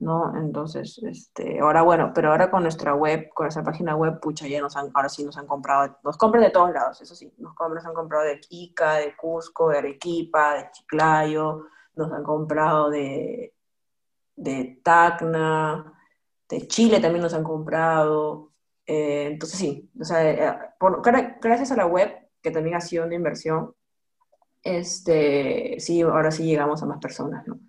¿no? Entonces, este, ahora bueno, pero ahora con nuestra web, con nuestra página web, pucha, ya nos han, ahora sí nos han comprado, nos compran de todos lados, eso sí, nos, compran, nos han comprado de Ica, de Cusco, de Arequipa, de Chiclayo, nos han comprado de, de Tacna, de Chile también nos han comprado. Eh, entonces sí, o sea, eh, gracias a la web, que también ha sido una inversión, este, sí, ahora sí llegamos a más personas, ¿no?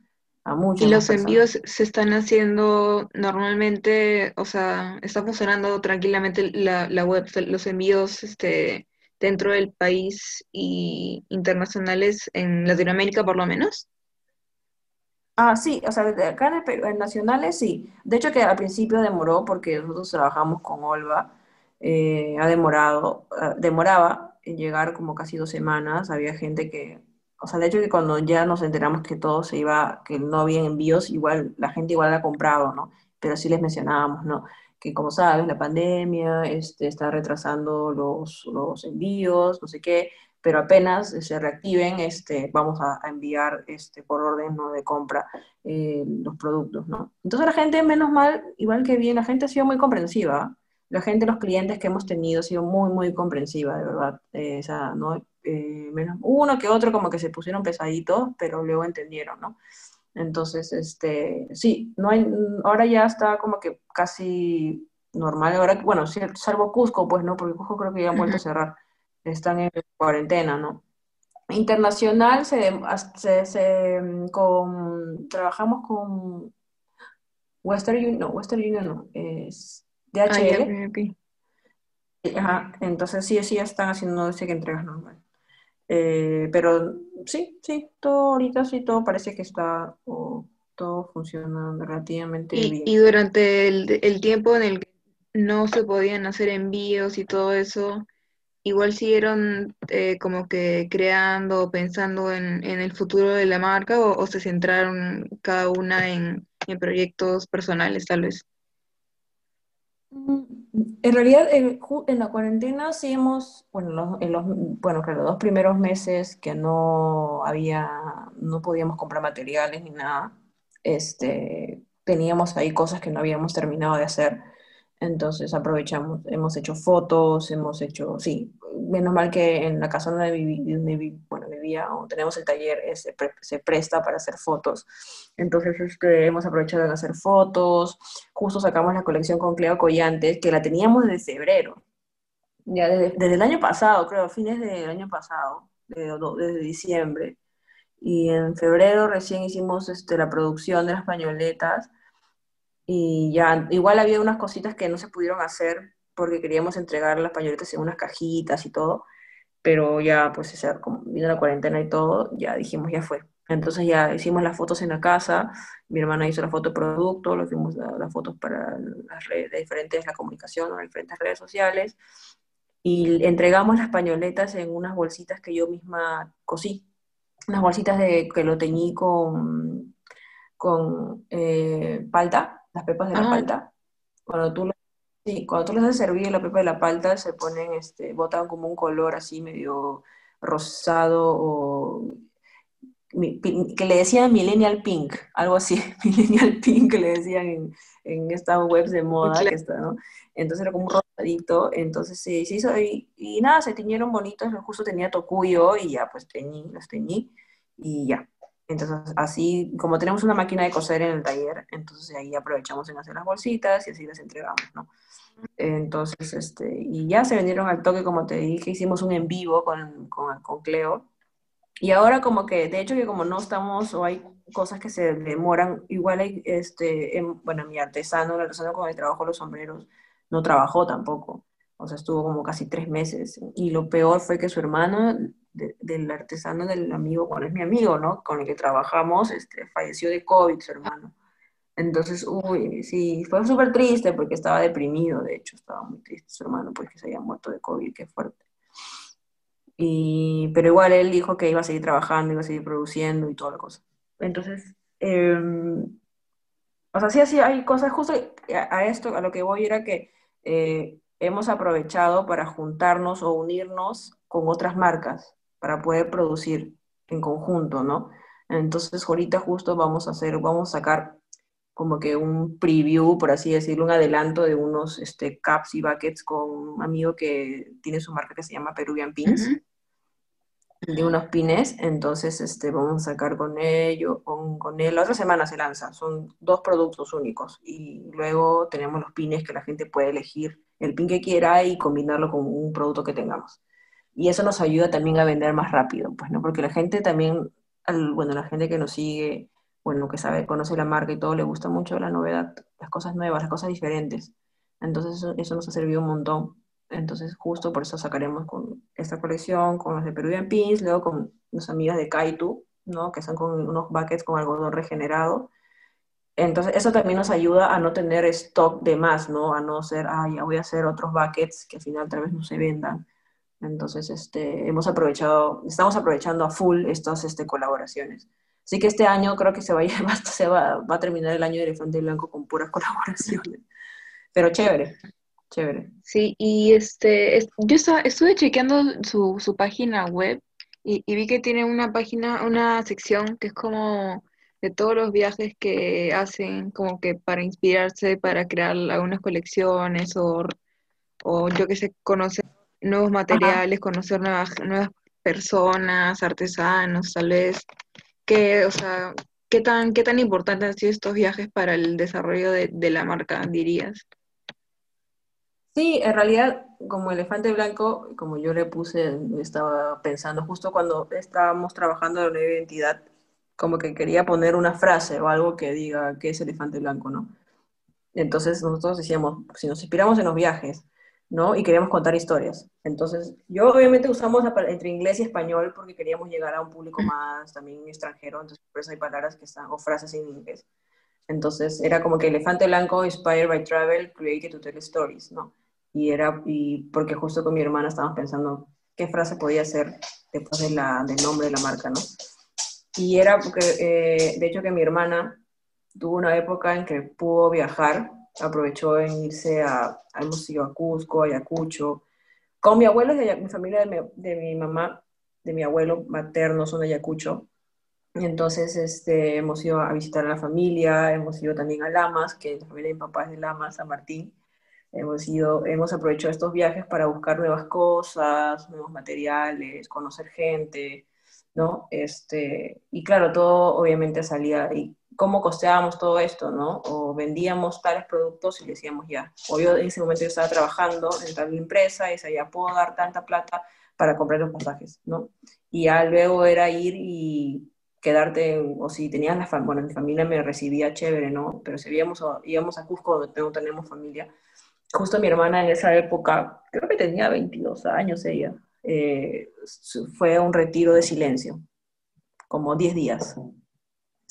A muchos. ¿Y los envíos se están haciendo normalmente, o sea, está funcionando tranquilamente la, la web, los envíos este, dentro del país y internacionales en Latinoamérica por lo menos? Ah, sí, o sea, acá en, nacionales sí. De hecho que al principio demoró porque nosotros trabajamos con Olva, eh, ha demorado, ah, demoraba en llegar como casi dos semanas, había gente que, o sea, de hecho que cuando ya nos enteramos que todo se iba, que no había envíos, igual la gente igual ha comprado, ¿no? Pero sí les mencionábamos, ¿no? Que como sabes, la pandemia este, está retrasando los, los envíos, no sé qué, pero apenas se reactiven, este, vamos a, enviar este, por orden ¿no? de compra eh, los productos, ¿no? Entonces la gente, menos mal, igual que bien, la gente ha sido muy comprensiva, la gente, los clientes que hemos tenido ha sido muy, muy comprensiva, de verdad. Eh, o sea, ¿no? Eh, menos, uno que otro como que se pusieron pesaditos, pero luego entendieron, ¿no? Entonces, este, sí, no hay, ahora ya está como que casi normal. Ahora, bueno, salvo Cusco, pues no, porque Cusco creo que ya han vuelto a cerrar. Están en cuarentena, ¿no? Internacional, se, se, con, trabajamos con Western Union, no, Western Union no, es DHL. Ajá, entonces sí, sí están haciendo ese que entregas normal. Eh, pero sí, sí, todo ahorita sí, todo parece que está, todo funciona relativamente bien. Y durante el, tiempo en el que no se podían hacer envíos y todo eso, igual siguieron eh, como que creando, pensando en, el futuro de la marca o, se centraron cada una en, en proyectos personales tal vez. Mm, en realidad, en, la cuarentena sí hemos, bueno, en los, bueno, que los dos primeros meses que no había, no podíamos comprar materiales ni nada, este, teníamos ahí cosas que no habíamos terminado de hacer, entonces aprovechamos, hemos hecho fotos, hemos hecho, sí, menos mal que en la casa donde viví, bueno, vivía, o tenemos el taller, se, se, presta para hacer fotos. Entonces este, hemos aprovechado en hacer fotos, justo sacamos la colección con Cleo Collantes, que la teníamos desde febrero, ya desde, desde el año pasado, creo, fines del año pasado, desde, desde diciembre. Y en febrero recién hicimos este, la producción de las pañoletas. Y ya, igual había unas cositas que no se pudieron hacer porque queríamos entregar las pañoletas en unas cajitas y todo, pero ya, pues, como vino la cuarentena y todo, ya dijimos, ya fue. Entonces ya hicimos las fotos en la casa, mi hermana hizo la foto de producto, lo hicimos las fotos para las redes, diferentes, la comunicación, las diferentes redes sociales, y entregamos las pañoletas en unas bolsitas que yo misma cosí, unas bolsitas de, que lo teñí con, con eh, palta, las pepas de la palta. Cuando tú, sí, cuando tú las haces servir la pepa de la palta, se ponen, este, botan como un color así medio rosado o que le decían Millennial Pink, algo así, Millennial Pink le decían en, en estas webs de moda que está, ¿no? Entonces era como un rosadito, entonces sí, se hizo, y, y, nada, se teñieron bonitos, justo tenía tocuyo y ya, pues teñí, los teñí y ya. Entonces así, como tenemos una máquina de coser en el taller, entonces ahí aprovechamos en hacer las bolsitas y así las entregamos, ¿no? Entonces, este, y ya se vendieron al toque, como te dije, hicimos un en vivo con, con, con Cleo, y ahora como que, de hecho que como no estamos o hay cosas que se demoran, igual hay, este, bueno, mi artesano, el artesano con el trabajo los sombreros, no trabajó tampoco. O sea, estuvo como casi tres meses. Y lo peor fue que su hermano, del artesano del amigo, bueno, es mi amigo, ¿no? Con el que trabajamos, este, falleció de COVID, su hermano. Entonces, uy, sí, fue súper triste porque estaba deprimido, de hecho, estaba muy triste su hermano porque se había muerto de COVID, qué fuerte. Y, pero igual él dijo que iba a seguir trabajando, iba a seguir produciendo y toda la cosa. Entonces, em, o sea, sí, sí, hay cosas, justo a, esto, a lo que voy era que eh, hemos aprovechado para juntarnos o unirnos con otras marcas para poder producir en conjunto, ¿no? Entonces, ahorita justo vamos a hacer, vamos a sacar como que un preview, por así decirlo, un adelanto de unos este, caps y buckets con un amigo que tiene su marca que se llama Peruvian Pins de unos pines, entonces este, vamos a sacar con ello, con, con él, la otra semana se lanza, son dos productos únicos y luego tenemos los pines que la gente puede elegir el pin que quiera y combinarlo con un producto que tengamos. Y eso nos ayuda también a vender más rápido, pues, ¿no? Porque la gente también, bueno, la gente que nos sigue, bueno, que sabe, conoce la marca y todo, le gusta mucho la novedad, las cosas nuevas, las cosas diferentes. Entonces eso, nos ha servido un montón. Entonces, justo por eso sacaremos con esta colección, con los de Peruvian Pins, luego con los amigos de Kaitu, ¿no? Que son con unos buckets con algodón regenerado. Entonces, eso también nos ayuda a no tener stock de más, ¿no? A no ser, ah, ya voy a hacer otros buckets que al final tal vez no se vendan. Entonces, este, hemos aprovechado, estamos aprovechando a full estas este, colaboraciones. Así que este año creo que se va, a, se va, va a terminar el año de Elefante Blanco con puras colaboraciones. Pero chévere. Chévere. Sí, y este, yo estuve chequeando su, su página web y, vi que tiene una página, una sección que es como de todos los viajes que hacen, como que para inspirarse, para crear algunas colecciones o, o yo que sé, conocer nuevos materiales, conocer nuevas, nuevas personas, artesanos, tal vez. Que, o sea, ¿qué tan, qué tan importantes han sido estos viajes para el desarrollo de, de la marca, dirías? Sí, en realidad, como elefante blanco, como yo le puse, estaba pensando justo cuando estábamos trabajando en la nueva identidad, como que quería poner una frase o algo que diga qué es elefante blanco, ¿no? Entonces nosotros decíamos, si nos inspiramos en los viajes, ¿no? Y queríamos contar historias. Entonces, yo obviamente usamos entre inglés y español porque queríamos llegar a un público más también extranjero, entonces por eso hay palabras que están, o frases en inglés. Entonces, era como que elefante blanco, inspired by travel, created to tell stories, ¿no? y era, y porque justo con mi hermana estábamos pensando qué frase podía ser después de la, del nombre de la marca, ¿no? Y era porque, eh, de hecho, que mi hermana tuvo una época en que pudo viajar, aprovechó en irse a, hemos ido a Cusco, a Ayacucho, con mi abuelo, de mi familia de mi, de mi mamá, de mi abuelo materno son de Ayacucho, entonces este, hemos ido a visitar a la familia, hemos ido también a Lamas, que la familia de mi papá es de Lamas, San Martín, Hemos, ido, hemos aprovechado estos viajes para buscar nuevas cosas, nuevos materiales, conocer gente. ¿no? Este, y claro, todo obviamente salía, y cómo costeábamos todo esto, ¿no? O vendíamos tales productos y decíamos ya, o yo en ese momento yo estaba trabajando en tal empresa y decía, ya puedo dar tanta plata para comprar los pasajes, ¿no? Y ya luego era ir y quedarte, o si tenías la familia, bueno, mi familia me recibía chévere, ¿no? Pero si íbamos a, íbamos a Cusco, donde no tenemos familia, justo mi hermana en esa época, creo que tenía 22 años ella, eh, fue un retiro de silencio, como 10 días.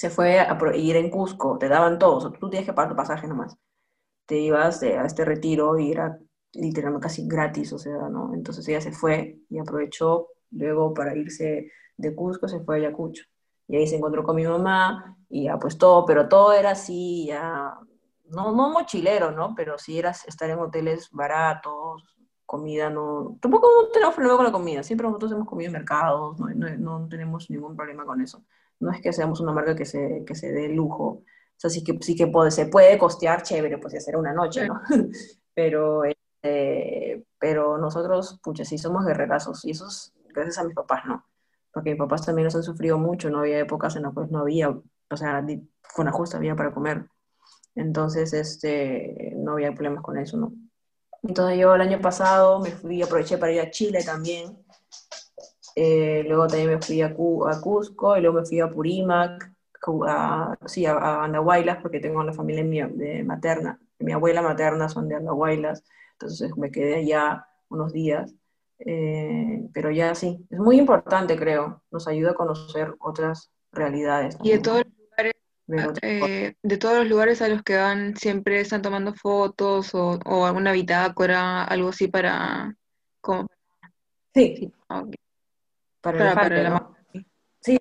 Se fue a ir en Cusco, te daban todos, tú tienes que pagar tu pasaje nomás. Te ibas a este retiro y era literalmente casi gratis, o sea, ¿no? Entonces ella se fue y aprovechó luego para irse de Cusco, se fue a Ayacucho. Y ahí se encontró con mi mamá y ya pues todo, pero todo era así, ya, no, no mochilero, ¿no? Pero sí era estar en hoteles baratos, comida, no, tampoco tenemos problema con la comida, siempre nosotros hemos comido en mercados, no, no, tenemos ningún problema con eso. No es que seamos una marca que se, que se dé lujo, o sea, sí que, sí que puede, se puede costear chévere, pues hacer una noche, ¿no? pero, eh, pero nosotros, pucha, sí somos guerrerazos, y eso es gracias a mis papás, ¿no? porque mis papás también nos han sufrido mucho, no había épocas en las cuales no había, o sea, con ajuste había para comer. Entonces, este, no había problemas con eso, ¿no? Entonces yo el año pasado me fui, aproveché para ir a Chile también. Eh, luego también me fui a, a, Cusco y luego me fui a Purímac, a, sí, a, Andahuaylas, porque tengo una familia de materna. Mi abuela materna son de Andahuaylas, entonces me quedé allá unos días. Eh, pero ya sí, es muy importante, creo. Nos ayuda a conocer otras realidades. Y de todos los lugares, eh, de todos los lugares a los que van, siempre están tomando fotos o, o alguna bitácora, algo así para. Sí. Para, para, Sí,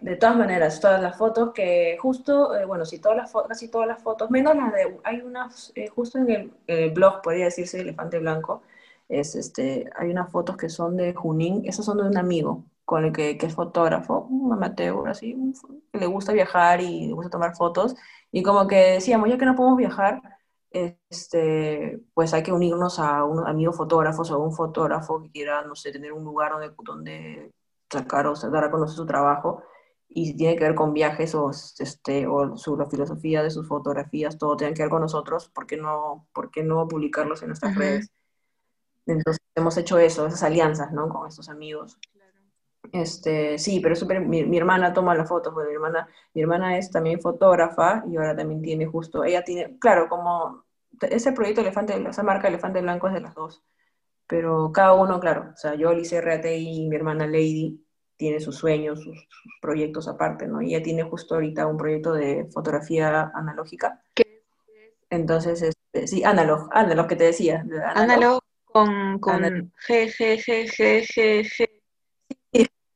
de todas maneras, todas las fotos que justo, eh, bueno, sí, todas las casi todas las fotos, menos las de, hay unas, justo en el, en el, blog, podría decirse, Elefante Blanco, es este, hay unas fotos que son de Junín, esas son de un amigo con el que, que es fotógrafo, un amateur, así, que le gusta viajar y le gusta tomar fotos, y como que decíamos, ya que no podemos viajar, este, pues hay que unirnos a unos amigos fotógrafos o a un fotógrafo que quiera, no sé, tener un lugar donde, donde sacar o dar a conocer su trabajo, y si tiene que ver con viajes o, este, o su, la filosofía de sus fotografías, todo tiene que ver con nosotros, ¿por qué no, por qué no publicarlos en nuestras redes? Entonces hemos hecho eso, esas alianzas, ¿no? Con estos amigos. Este, sí, pero súper, mi, hermana toma las fotos, bueno, mi hermana, mi hermana es también fotógrafa y ahora también tiene justo, ella tiene, claro, como ese proyecto Elefante, esa marca Elefante Blanco es de las dos, pero cada uno, claro, o sea, yo, Alice RATI y mi hermana Lady tiene sus sueños, sus, proyectos aparte, ¿no? Y ella tiene justo ahorita un proyecto de fotografía analógica. ¿Qué? Entonces, este, sí, analog, analog que te decía. Analog con, con G, G, G, G, G, G.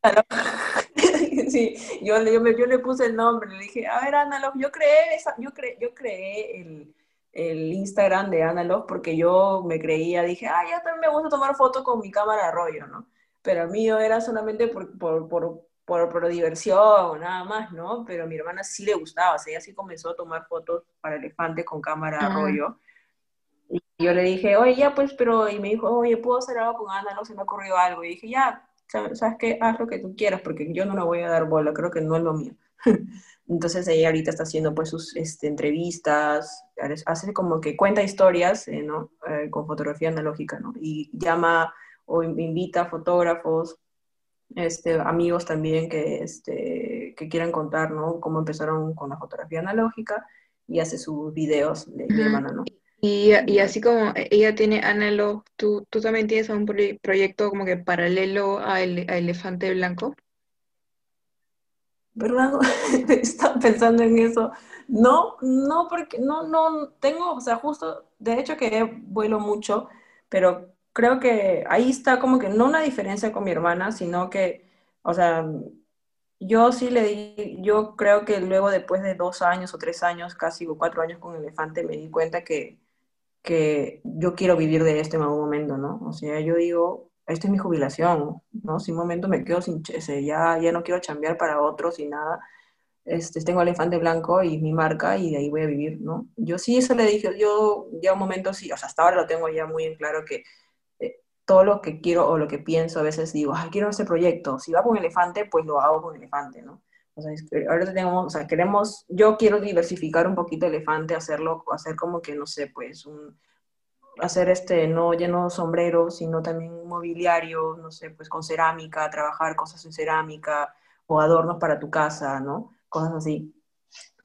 Sí, yo, yo, yo, le puse el nombre, le dije, a ver, Analog, yo creé, esa, yo creé, yo creé el, el, Instagram de Analog porque yo me creía, dije, ah, ya también me gusta tomar fotos con mi cámara rollo, ¿no? Pero a mí era solamente por, por, por, por, por diversión, nada más, ¿no? Pero a mi hermana sí le gustaba, o sea, ella sí comenzó a tomar fotos para elefantes con cámara de rollo. Y yo le dije, oye, ya pues, pero, y me dijo, oye, ¿puedo hacer algo con Ana? No se me ha ocurrido algo. Y dije, ya, ¿sabes qué? Haz lo que tú quieras, porque yo no la voy a dar bola, creo que no es lo mío. Entonces ella ahorita está haciendo pues sus este, entrevistas, hace como que cuenta historias, eh, ¿no? Eh, con fotografía analógica, ¿no? Y llama o invita a fotógrafos, este, amigos también que, este, que quieran contar, ¿no? Cómo empezaron con la fotografía analógica y hace sus videos de, de hermana, ¿no? Y, y, así como e, ella tiene Analog, ¿tú, tú también tienes un proyecto como que paralelo a, Elefante Blanco? ¿Verdad? Estaba pensando en eso. No, no, porque no, no, tengo, o sea, justo, de hecho que vuelo mucho, pero creo que ahí está como que no una diferencia con mi hermana, sino que, o sea, yo sí le di, yo creo que luego después de dos años o tres años, casi o cuatro años con Elefante, me di cuenta que que yo quiero vivir de esto en algún momento, ¿no? O sea, yo digo, esta es mi jubilación, ¿no? Si un momento me quedo sin, ese, ya, ya no quiero chambear para otros y nada, este, tengo Elefante Blanco y mi marca y de ahí voy a vivir, ¿no? Yo sí eso le dije, yo ya un momento sí, o sea, hasta ahora lo tengo ya muy en claro que eh, todo lo que quiero o lo que pienso, a veces digo, ay, quiero este proyecto. Si va con elefante, pues lo hago con elefante, ¿no? O sea, ahora tenemos, o sea, queremos, yo quiero diversificar un poquito elefante, hacerlo, hacer como que, no sé, pues, un, hacer este, no lleno sombreros, sino también mobiliario, no sé, pues con cerámica, trabajar cosas en cerámica o adornos para tu casa, ¿no? Cosas así.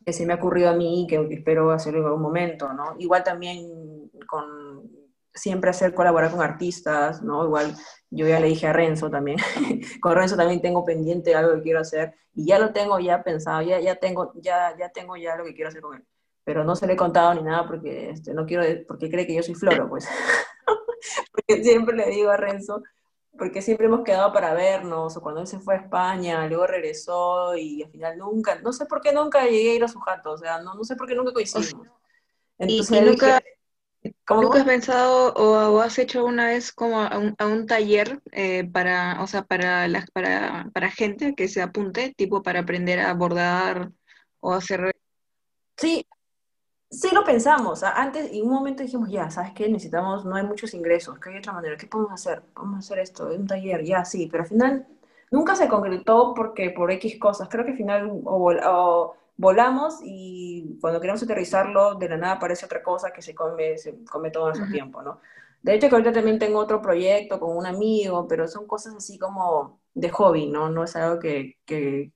Que se me ha ocurrido a mí y que espero hacerlo en algún momento, ¿no? Igual también con siempre hacer colaborar con artistas, ¿no? Igual yo ya le dije a Renzo también, con Renzo también tengo pendiente algo que quiero hacer y ya lo tengo ya pensado, ya, ya, tengo, ya, ya tengo ya lo que quiero hacer con él, pero no se le he contado ni nada porque este, no quiero, porque cree que yo soy floro, pues, porque siempre le digo a Renzo, porque siempre hemos quedado para vernos, o cuando él se fue a España, luego regresó y al final nunca, no sé por qué nunca llegué a ir a su jato, o sea, no, no sé por qué nunca coincidimos. Entonces, y, nunca... ¿Nunca has pensado o, has hecho una vez como a un, taller eh, para, o sea, para, la, para, para gente que se apunte, tipo para aprender a bordar o hacer... Sí, sí lo pensamos. Antes, en un momento dijimos, ya, ¿sabes qué? Necesitamos, no hay muchos ingresos, ¿qué hay otra manera? ¿Qué podemos hacer? Vamos a hacer esto, un taller, ya, sí, pero al final nunca se concretó porque por X cosas. Creo que al final o volamos y cuando queremos aterrizarlo, de la nada aparece otra cosa que se come, se come todo nuestro tiempo, ¿no? De hecho, que ahorita también tengo otro proyecto con un amigo, pero son cosas así como de hobby, ¿no? No es algo que, que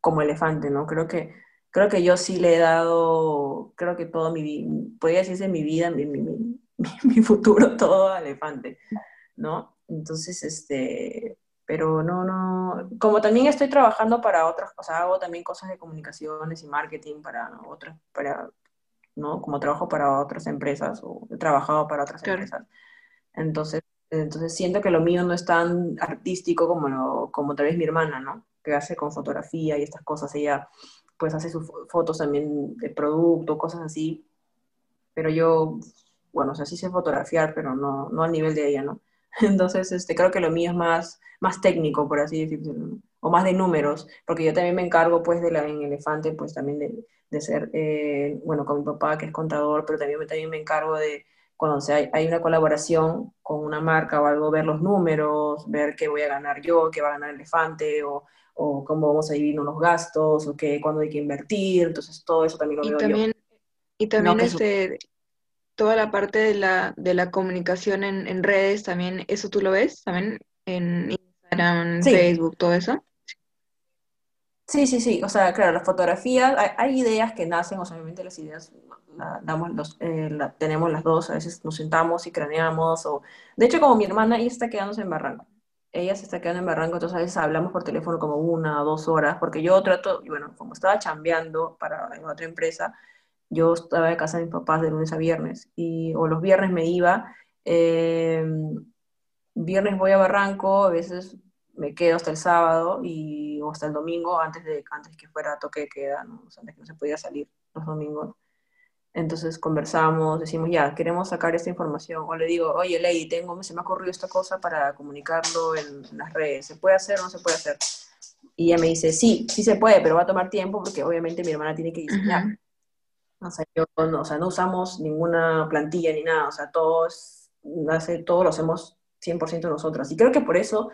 como elefante, ¿no? Creo que, creo que yo sí le he dado, creo que todo mi vida, podría decirse mi vida, mi, mi, mi, mi futuro, todo elefante, ¿no? Entonces, este, pero no, no, como también estoy trabajando para otras cosas, hago también cosas de comunicaciones y marketing para otras, para, ¿no? Como trabajo para otras empresas o he trabajado para otras empresas. Entonces, entonces siento que lo mío no es tan artístico como, lo, como tal vez mi hermana, ¿no? Que hace con fotografía y estas cosas, ella pues hace sus fotos también de producto, cosas así, pero yo, bueno, o sea, sí sé fotografiar, pero no, no al nivel de ella, ¿no? Entonces, este, creo que lo mío es más, más técnico, por así decirlo, o más de números, porque yo también me encargo, pues, de la, en Elefante, pues, también de, de ser, eh, bueno, con mi papá, que es contador, pero también, también me encargo de, cuando sea, hay, una colaboración con una marca o algo, ver los números, ver qué voy a ganar yo, qué va a ganar Elefante, o, o cómo vamos a dividir los gastos, o qué, cuándo hay que invertir, entonces todo eso también lo y veo también, yo. Y también este, toda la parte de la, de la comunicación en, en redes, también, ¿eso tú lo ves? ¿También en Instagram, Facebook, todo eso? Sí, sí, sí. O sea, claro, las fotografías, hay, ideas que nacen, o sea, obviamente las ideas damos los, eh, tenemos las dos, a veces nos sentamos y craneamos. O... De hecho, como mi hermana, ella está quedándose en Barranco. Ella se está quedando en Barranco, entonces a veces hablamos por teléfono como una o dos horas, porque yo trato, bueno, como estaba chambeando para otra empresa, yo estaba de casa de mis papás de lunes a viernes, y, o los viernes me iba, eh, viernes voy a Barranco, a veces me quedo hasta el sábado y, o hasta el domingo antes de antes que fuera toque de queda, ¿no? antes que no se podía salir los domingos. Entonces conversamos, decimos, ya, queremos sacar esta información. O le digo, oye, Lady, tengo, se me ha ocurrido esta cosa para comunicarlo en, las redes. ¿Se puede hacer o no se puede hacer? Y ella me dice, sí, sí se puede, pero va a tomar tiempo porque obviamente mi hermana tiene que diseñar. O sea, no, o sea, no usamos ninguna plantilla ni nada, o sea, todo lo hacemos 100% nosotras. Y creo que por eso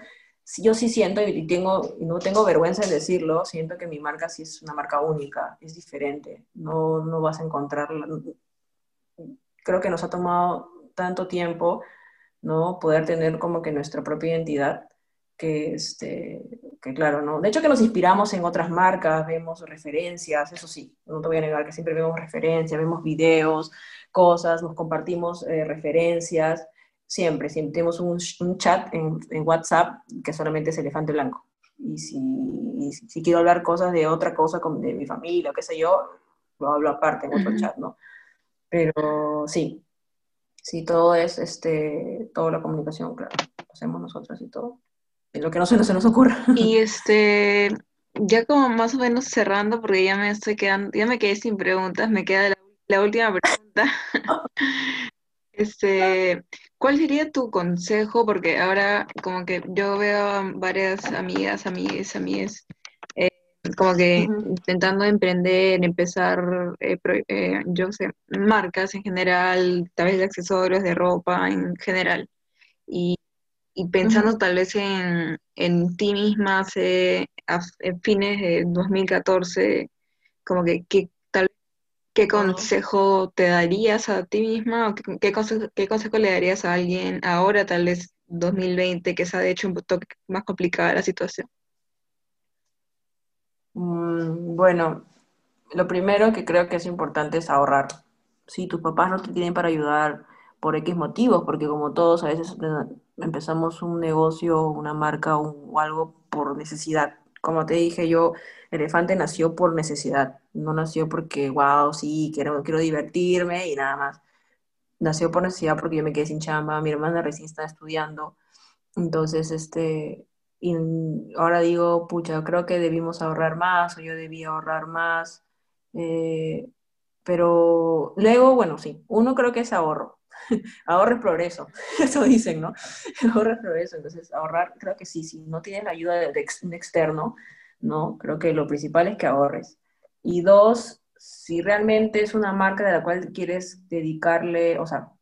yo sí siento, y tengo, no tengo vergüenza en decirlo, siento que mi marca sí es una marca única, es diferente, no, no vas a encontrarla. Creo que nos ha tomado tanto tiempo, ¿no? Poder tener como que nuestra propia identidad que, este, que claro, ¿no? De hecho que nos inspiramos en otras marcas, vemos referencias, eso sí, no te voy a negar que siempre vemos referencias, vemos videos, cosas, nos compartimos eh, referencias, siempre, siempre tenemos un, un chat en, en, WhatsApp que solamente es elefante blanco. Y si, si, quiero hablar cosas de otra cosa, de mi familia o qué sé yo, lo hablo aparte en otro chat, ¿no? Pero sí, sí, todo es, este, toda la comunicación, claro, lo hacemos nosotros y todo lo que no se, no se nos ocurra. Y este, ya como más o menos cerrando, porque ya me estoy quedando, ya me quedé sin preguntas, me queda la, última pregunta. este, ¿cuál sería tu consejo? Porque ahora como que yo veo varias amigas, amigas, amigas, eh, como que intentando emprender, empezar, eh, eh, yo sé, marcas en general, tal vez de accesorios, de ropa en general. Y y pensando tal vez en, en ti misma hace, a, fines de 2014, como que, que tal ¿Qué consejo te darías a ti misma o qué, qué, consejo, qué consejo le darías a alguien ahora, tal vez 2020, que se ha hecho un poco más complicada la situación? Mm, bueno, lo primero que creo que es importante es ahorrar. Si tus papás no te tienen para ayudar por X motivos, porque como todos a veces empezamos un negocio, una marca o algo por necesidad. Como te dije yo, Elefante nació por necesidad, no nació porque, wow, sí, quiero, quiero divertirme y nada más. Nació por necesidad porque yo me quedé sin chamba, mi hermana recién está estudiando. Entonces, este, y ahora digo, pucha, creo que debimos ahorrar más o yo debía ahorrar más. Eh, pero luego, bueno, sí, uno creo que es ahorro. ahorro es progreso, eso dicen, ¿no? ahorro es progreso, entonces ahorrar, creo que sí, si no tienes la ayuda de, de un externo, ¿no? Creo que lo principal es que ahorres. Y dos, si realmente es una marca de la cual quieres dedicarle, o sea,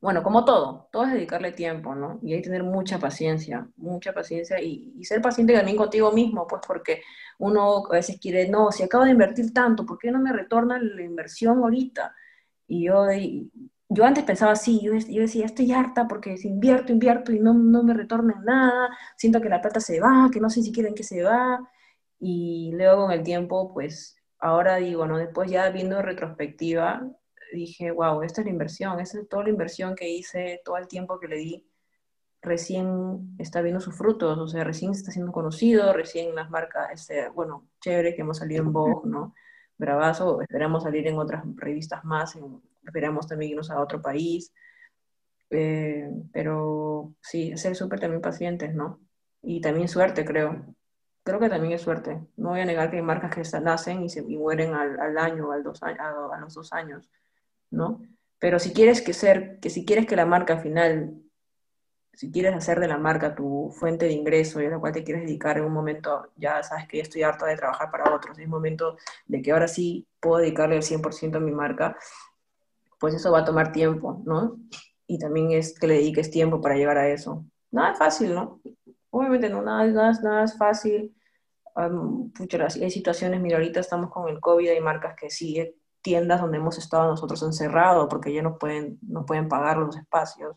bueno, como todo, todo es dedicarle tiempo, ¿no? Y hay que tener mucha paciencia, mucha paciencia y, ser paciente también contigo mismo, pues porque uno a veces quiere, no, si acabo de invertir tanto, ¿por qué no me retorna la inversión ahorita? Y yo, yo antes pensaba así, yo, yo decía, estoy harta porque si invierto, invierto y no, no me retorna nada, siento que la plata se va, que no sé si quieren que se va, y luego con el tiempo, pues ahora digo, ¿no? Después ya viendo retrospectiva, dije, wow, esta es la inversión, esta es toda la inversión que hice, todo el tiempo que le di, recién está viendo sus frutos, o sea, recién está siendo conocido, recién las marcas, este, bueno, chévere que hemos salido en Vogue, ¿no? Bravazo, esperamos salir en otras revistas más, esperamos también irnos a otro país, eh, pero sí, ser súper también pacientes, ¿no? Y también suerte, creo. Creo que también es suerte. No voy a negar que hay marcas que nacen y se mueren al, al año, al dos, a, a los dos años. ¿no? Pero si quieres que ser, que si quieres que la marca final, si quieres hacer de la marca tu fuente de ingreso y a la cual te quieres dedicar en un momento, ya sabes que ya estoy harta de trabajar para otros, es momento de que ahora sí puedo dedicarle el 100% a mi marca, pues eso va a tomar tiempo, ¿no? Y también es que le dediques tiempo para llegar a eso. Nada es fácil, ¿no? Obviamente no, nada, nada, nada es fácil. hay situaciones, mira, ahorita estamos con el COVID, hay marcas que siguen tiendas donde hemos estado nosotros encerrados porque ya no pueden, no pueden pagar los espacios.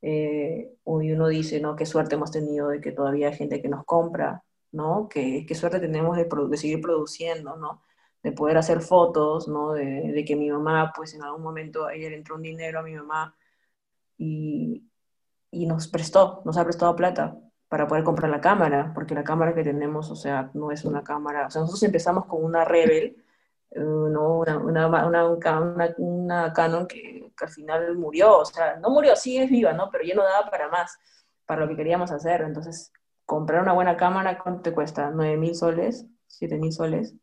Eh, y uno dice, ¿no? Qué suerte hemos tenido de que todavía hay gente que nos compra, ¿no? Qué, qué suerte tenemos de, de, seguir produciendo, ¿no? De poder hacer fotos, ¿no? De, de, que mi mamá, pues en algún momento, ayer entró un dinero a mi mamá y, y nos prestó, nos ha prestado plata para poder comprar la cámara, porque la cámara que tenemos, o sea, no es una cámara, o sea, nosotros empezamos con una Rebel, eh, ¿no? Una, una, una, una, Canon que, al final murió, o sea, no murió, sí es viva, ¿no? Pero ya no daba para más, para lo que queríamos hacer. Entonces, comprar una buena cámara, ¿cuánto te cuesta? ¿9 mil soles? ¿7 mil soles?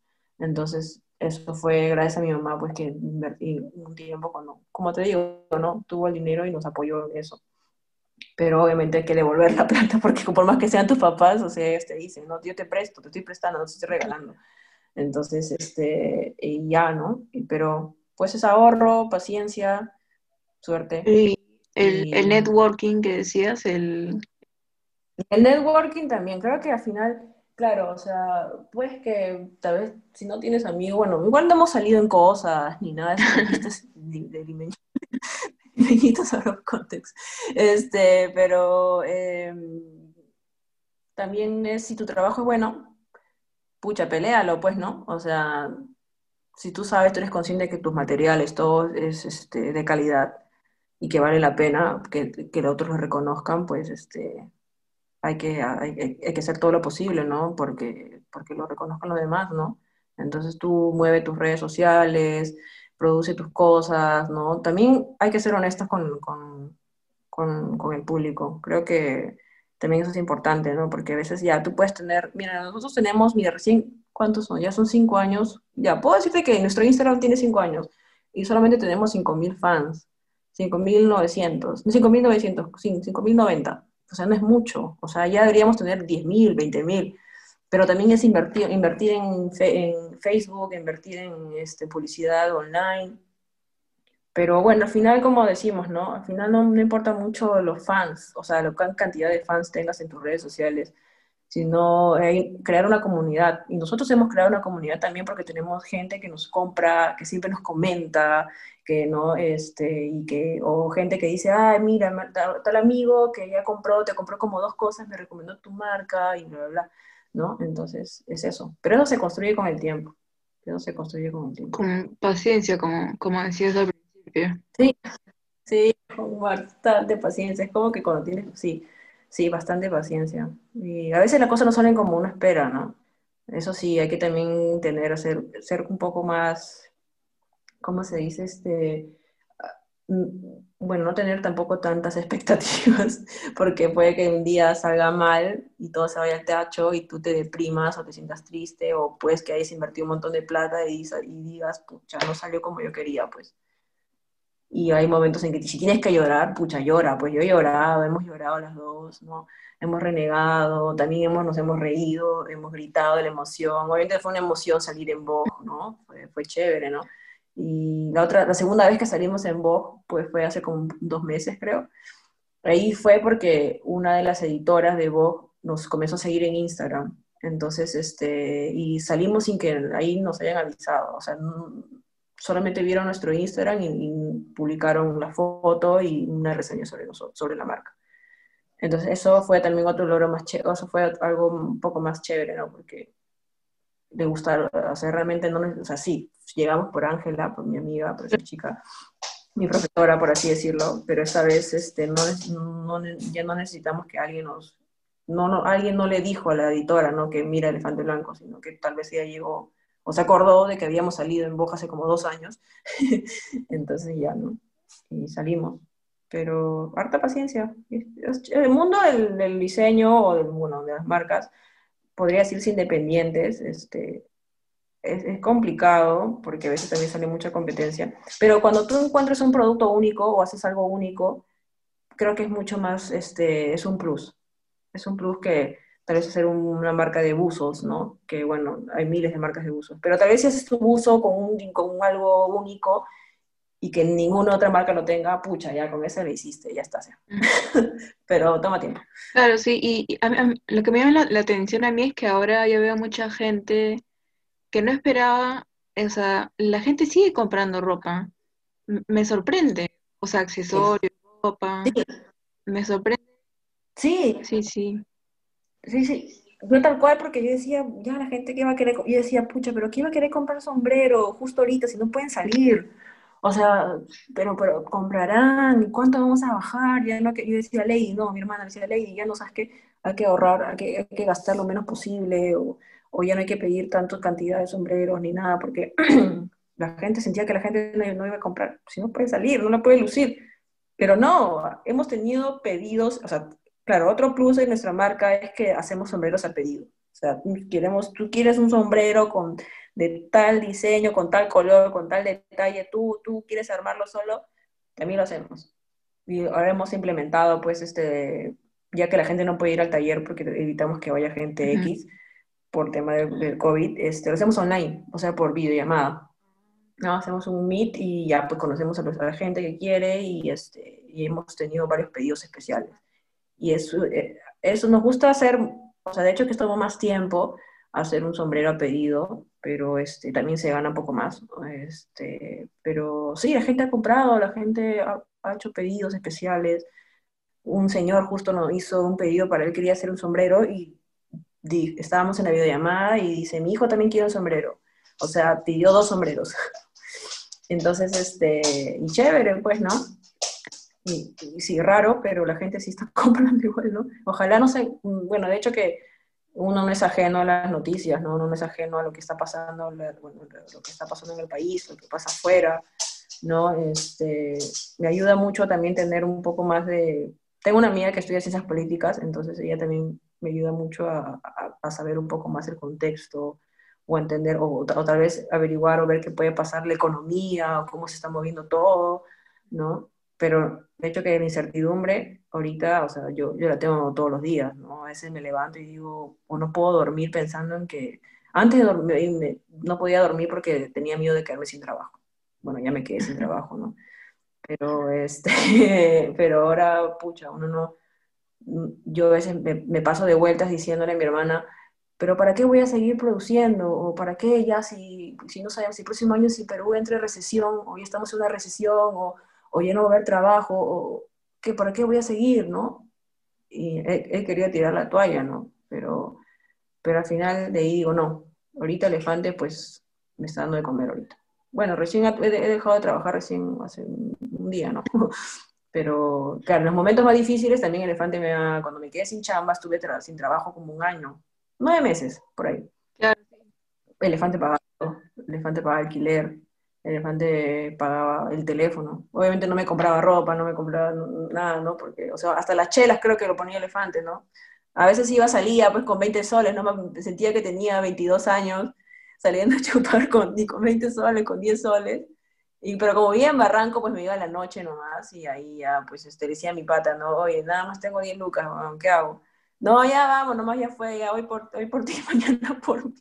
Entonces, eso fue gracias a mi mamá, pues que invertí un tiempo cuando, como te digo, ¿no? Tuvo el dinero y nos apoyó en eso. Pero obviamente hay que devolver la plata porque por más que sean tus papás, o sea, ellos te dicen, no, yo te presto, te estoy prestando, no te estoy regalando. Entonces, este, y ya, ¿no? Pero pues es ahorro, paciencia, suerte. Y el, el networking que decías, el... El networking también, creo que al final, claro, o sea, pues que tal vez si no tienes amigos, bueno, igual no hemos salido en cosas ni nada de, limeñitos out of context. Este, pero eh, también es si tu trabajo es bueno, pucha, pelealo, pues, ¿no? O sea, si tú sabes, tú eres consciente de que tus materiales, todo es este, de calidad y que vale la pena que, que los otros lo reconozcan, pues este, hay que, hay, que hacer todo lo posible, ¿no? Porque, porque lo reconozcan los demás, ¿no? Entonces tú mueve tus redes sociales, produce tus cosas, ¿no? También hay que ser honestas con, con, con, el público. Creo que también eso es importante, ¿no? Porque a veces ya tú puedes tener, mira, nosotros tenemos, mira, recién, ¿cuántos son? Ya son cinco años. Ya, puedo decirte que nuestro Instagram tiene cinco años y solamente tenemos 5.000 fans, 5.900, 5.900, sí, 5.090. O sea, no es mucho. O sea, ya deberíamos tener diez mil, veinte mil. Pero también es invertir, invertir en, Facebook, invertir en este, publicidad online, Pero bueno, al final, como decimos, ¿no? Al final no, no importa mucho los fans, o sea, la cantidad de fans tengas en tus redes sociales, sino eh, crear una comunidad. Y nosotros hemos creado una comunidad también porque tenemos gente que nos compra, que siempre nos comenta, que no, este, y que, o gente que dice, ay, mira, tal, amigo que ya compró, te compró como dos cosas, me recomendó tu marca, y bla, bla, bla, ¿no? Entonces, es eso. Pero eso se construye con el tiempo. Eso se construye con el tiempo. Con paciencia, como, como decías al principio. Sí, sí, con bastante paciencia. Es como que cuando tienes, sí, sí, bastante paciencia. Y a veces las cosas no salen como uno espera, ¿no? Eso sí, hay que también tener, ser, ser un poco más ¿cómo se dice? Este, mm, bueno, no tener tampoco tantas expectativas, porque puede que un día salga mal y todo se vaya al techo y tú te deprimas o te sientas triste, o pues que hayas invertido un montón de plata y, y digas, pucha, no salió como yo quería, pues. Y hay momentos en que si tienes que llorar, pucha, llora, pues yo he llorado, hemos llorado las dos, ¿no? Hemos renegado, también hemos, nos hemos reído, hemos gritado de la emoción. Obviamente fue una emoción salir en voz, ¿no? Fue, fue chévere, ¿no? Y la otra, la segunda vez que salimos en Vogue, pues fue hace como dos meses, creo. Ahí fue porque una de las editoras de Vogue nos comenzó a seguir en Instagram. Entonces, este, y salimos sin que ahí nos hayan avisado. O sea, solamente vieron nuestro Instagram y, publicaron la foto y una reseña sobre, sobre la marca. Entonces, eso fue también otro logro más chévere, eso fue algo un poco más chévere, ¿no? Porque de gustar, o sea, realmente no, o sea, sí, llegamos por Ángela, por mi amiga, por esa chica, mi profesora, por así decirlo, pero esta vez este, no, no, ya no necesitamos que alguien nos, no, no, alguien no le dijo a la editora, ¿no? Que mira Elefante Blanco, sino que tal vez ella llegó, o se acordó de que habíamos salido en Boja hace como dos años, entonces ya, ¿no? Y salimos. Pero harta paciencia. El mundo del, del diseño o del, bueno, de las marcas podría decirse independientes, este, es, complicado porque a veces también sale mucha competencia, pero cuando tú encuentras un producto único o haces algo único, creo que es mucho más, este, es un plus. Es un plus que tal vez hacer una marca de buzos, ¿no? Que bueno, hay miles de marcas de buzos, pero tal vez si haces tu buzo con, un, con algo único y que ninguna otra marca lo tenga, pucha, ya con eso lo hiciste, ya está. pero toma tiempo. Claro, sí, y, lo que me llama la, atención a mí es que ahora yo veo mucha gente que no esperaba, o sea, la gente sigue comprando ropa. me sorprende. O sea, accesorios, ropa. Me sorprende. Sí. Sí, sí. Sí, sí. No tal cual, porque yo decía, ya la gente que va a querer, yo decía, pucha, pero ¿quién va a querer comprar sombrero justo ahorita si no pueden salir? O sea, pero, pero comprarán, ¿cuánto vamos a bajar? Ya no, yo decía, Lady, no, mi hermana decía, Lady, ya no sabes que hay que ahorrar, hay que, hay que gastar lo menos posible, o, o ya no hay que pedir tanta cantidad de sombreros ni nada, porque la gente sentía que la gente no, iba a comprar, si no puede salir, no la puede lucir. Pero no, hemos tenido pedidos, o sea, claro, otro plus de nuestra marca es que hacemos sombreros a pedido. O sea, queremos, tú quieres un sombrero con, de tal diseño, con tal color, con tal detalle, tú, tú quieres armarlo solo, también lo hacemos. Y ahora hemos implementado, pues, este, ya que la gente no puede ir al taller porque evitamos que vaya gente X, por tema del, COVID, este, lo hacemos online, o sea, por videollamada. ¿no? Hacemos un meet y ya pues conocemos a, la gente que quiere y, este, y hemos tenido varios pedidos especiales. Y eso, eh, eso nos gusta hacer, o sea, de hecho que tomó más tiempo hacer un sombrero a pedido, pero este, también se gana un poco más. Este, pero sí, la gente ha comprado, la gente ha, ha hecho pedidos especiales. Un señor justo nos hizo un pedido para él, quería hacer un sombrero y estábamos en la videollamada y dice, mi hijo también quiere un sombrero. O sea, pidió dos sombreros. Entonces, este, y chévere, pues, ¿no? Y, sí, raro, pero la gente sí está comprando igual, ¿no? Ojalá no se, bueno, de hecho que uno no es ajeno a las noticias, ¿no? Uno no es ajeno a lo que está pasando, bueno, lo que está pasando en el país, lo que pasa afuera, ¿no? Este, me ayuda mucho también tener un poco más de... Tengo una amiga que estudia ciencias políticas, entonces ella también me ayuda mucho a, saber un poco más el contexto o entender, o, tal vez averiguar o ver qué puede pasar la economía o cómo se está moviendo todo, ¿no? Pero de hecho que la incertidumbre ahorita, o sea, yo, yo la tengo todos los días, ¿no? A veces me levanto y digo, o no puedo dormir pensando en que antes de dormir, no podía dormir porque tenía miedo de quedarme sin trabajo. Bueno, ya me quedé sin trabajo, ¿no? pero, este, pero ahora, pucha, uno no, yo a veces me, paso de vueltas diciéndole a mi hermana, pero ¿para qué voy a seguir produciendo? ¿O para qué ya si, si no sabemos si el próximo año si Perú entra en recesión, o ya estamos en una recesión, o, o ya no va a haber trabajo, o que ¿para qué voy a seguir, no? Y he, querido tirar la toalla, ¿no? Pero, pero al final de ahí digo, no, ahorita Elefante pues me está dando de comer ahorita. Bueno, recién he, dejado de trabajar recién hace un, día, ¿no? Pero, claro, en los momentos más difíciles también Elefante me ha, cuando me quedé sin chamba, estuve sin trabajo como un año, nueve meses, por ahí. Claro. Elefante pagaba, Elefante pagaba alquiler, Elefante pagaba el teléfono. Obviamente no me compraba ropa, no me compraba nada, ¿no? Porque, o sea, hasta las chelas creo que lo ponía Elefante, ¿no? A veces iba, salía pues con 20 soles, ¿no? Me sentía que tenía 22 años, saliendo a chupar con, ni con 20 soles, con 10 soles. Y, pero como vivía en Barranco, pues me iba a la noche nomás y ahí ya, pues, este, decía a mi pata, ¿no? Oye, nada más tengo 10 lucas, ¿qué hago? No, ya vamos, nomás ya fue, ya hoy por, hoy por ti, mañana por mí.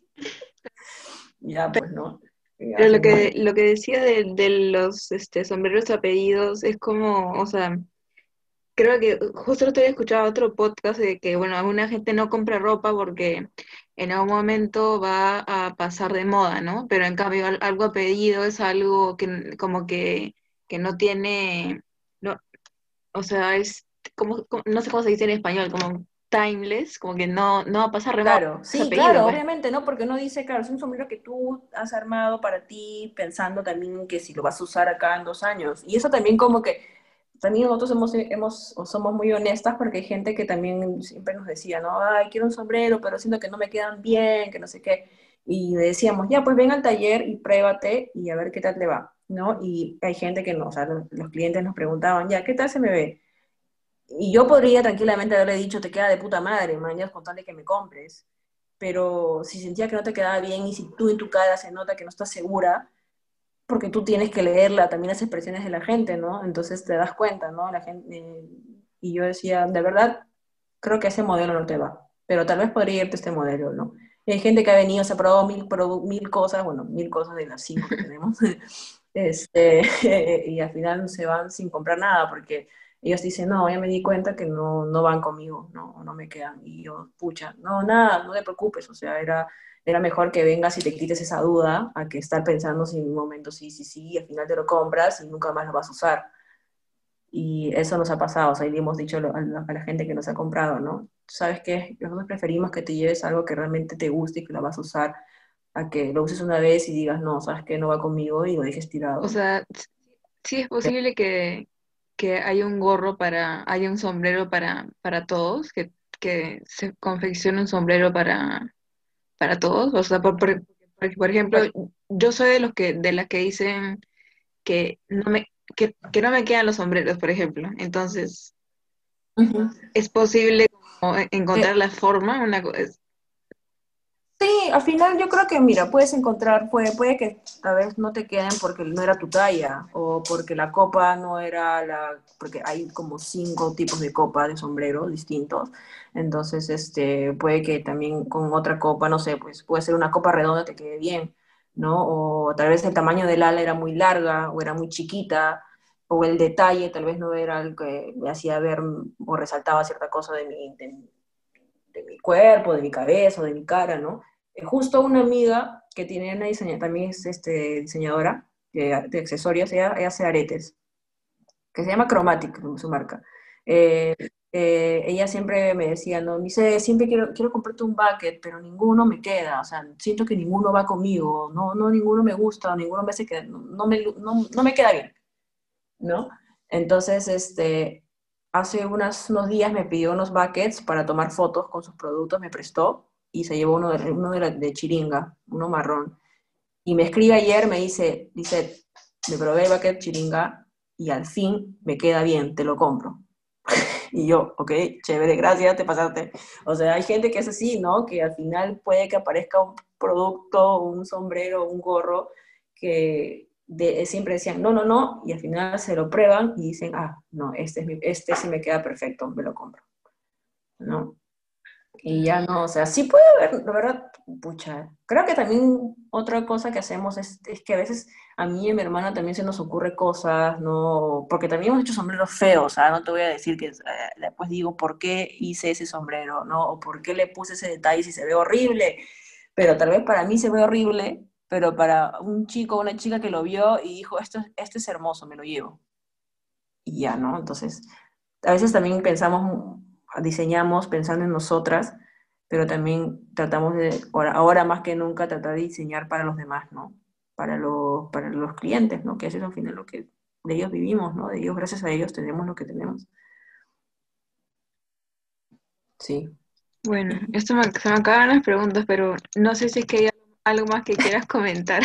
ya, pues, ¿no? Pero lo que, lo que decía de, de los este, sombreros apellidos es como, o sea, creo que justo lo había escuchado otro podcast de que, bueno, alguna gente no compra ropa porque en algún momento va a pasar de moda, ¿no? Pero en cambio algo apellido es algo que como que, que no tiene, no, o sea, es como, no sé cómo se dice en español, como timeless, como que no, no va a pasar de Claro, sí, claro, pues. obviamente, ¿no? Porque no dice, claro, es un sombrero que tú has armado para ti pensando también que si lo vas a usar acá en dos años. Y eso también como que, también nosotros hemos, hemos, somos muy honestas porque hay gente que también siempre nos decía, ¿no? Ay, quiero un sombrero, pero siento que no me quedan bien, que no sé qué. Y decíamos, ya, pues ven al taller y pruébate y a ver qué tal te va, ¿no? Y hay gente que no, o sea, los, clientes nos preguntaban, ya, ¿qué tal se me ve? Y yo podría tranquilamente haberle dicho, te queda de puta madre, mañana con tal de que me compres. Pero si sentía que no te quedaba bien y si tú en tu cara se nota que no estás segura, porque tú tienes que leerla también las expresiones de la gente, ¿no? Entonces te das cuenta, ¿no? La gente, y yo decía, de verdad, creo que ese modelo no te va, pero tal vez podría irte este modelo, ¿no? hay gente que ha venido, se ha probado mil, mil cosas, bueno, mil cosas de las cinco que tenemos, este, y al final se van sin comprar nada, porque ellos dicen, no, ya me di cuenta que no, no van conmigo, no, no me quedan. Y yo, pucha, no, nada, no te preocupes, o sea, era, era mejor que vengas y te quites esa duda a que estar pensando si en un momento sí, sí, sí, al final te lo compras y nunca más lo vas a usar. Y eso nos ha pasado, o sea, y le hemos dicho a la, gente que nos ha comprado, ¿no? ¿Sabes qué? Nosotros preferimos que te lleves algo que realmente te guste y que lo vas a usar, a que lo uses una vez y digas, no, ¿sabes qué? No va conmigo y lo dejes tirado. O sea, sí es posible que, que hay un gorro para, hay un sombrero para, para todos, que, que se confeccione un sombrero para, para todos. O sea, por, por, por, ejemplo, yo soy de los que, de las que dicen que no me, que, no me quedan los sombreros, por ejemplo. Entonces, es posible encontrar la forma, una, Sí, al final yo creo que, mira, puedes encontrar, puede, puede que a veces no te queden porque no era tu talla o porque la copa no era la, porque hay como cinco tipos de copa de sombrero distintos, entonces este, puede que también con otra copa, no sé, pues puede ser una copa redonda te quede bien, ¿no? O tal vez el tamaño del ala era muy larga o era muy chiquita, o el detalle tal vez no era el que me hacía ver o resaltaba cierta cosa de mi, de, de mi cuerpo, de mi cabeza o de mi cara, ¿no? Eh, justo una amiga que tiene una diseñadora, también es este, diseñadora de, accesorios, ella, hace aretes, que se llama Chromatic, su marca. Eh, eh, ella siempre me decía, no, dice, siempre quiero, quiero comprarte un bucket, pero ninguno me queda, o sea, siento que ninguno va conmigo, no, no, ninguno me gusta, ninguno me hace que, no, me, no, no me queda bien, ¿no? Entonces, este, hace unos, unos días me pidió unos buckets para tomar fotos con sus productos, me prestó, y se llevó uno de, uno de, de chiringa, uno marrón. Y me escribe ayer, me dice, dice, me probé el bucket chiringa y al fin me queda bien, te lo compro. y yo, ok, chévere, gracias, te pasaste. O sea, hay gente que es así, ¿no? Que al final puede que aparezca un producto, un sombrero, un gorro, que siempre decían, no, no, no, y al final se lo prueban y dicen, ah, no, este, es este sí me queda perfecto, me lo compro. ¿No? Y ya no, o sea, sí puede haber, la verdad, pucha. Creo que también otra cosa que hacemos es, es, que a veces a mí y a mi hermana también se nos ocurre cosas, ¿no? Porque también hemos hecho sombreros feos, ¿ah? No te voy a decir que eh, después digo por qué hice ese sombrero, ¿no? O por qué le puse ese detalle si se ve horrible. Pero tal vez para mí se ve horrible, pero para un chico o una chica que lo vio y dijo, esto, esto es hermoso, me lo llevo. Y ya, ¿no? Entonces, a veces también pensamos diseñamos pensando en nosotras, pero también tratamos de, ahora, más que nunca, tratar de diseñar para los demás, ¿no? Para los, para los clientes, ¿no? Que eso es al final lo que de ellos vivimos, ¿no? De ellos, gracias a ellos, tenemos lo que tenemos. Sí. Bueno, esto me, se me acaban las preguntas, pero no sé si es que hay algo más que quieras comentar.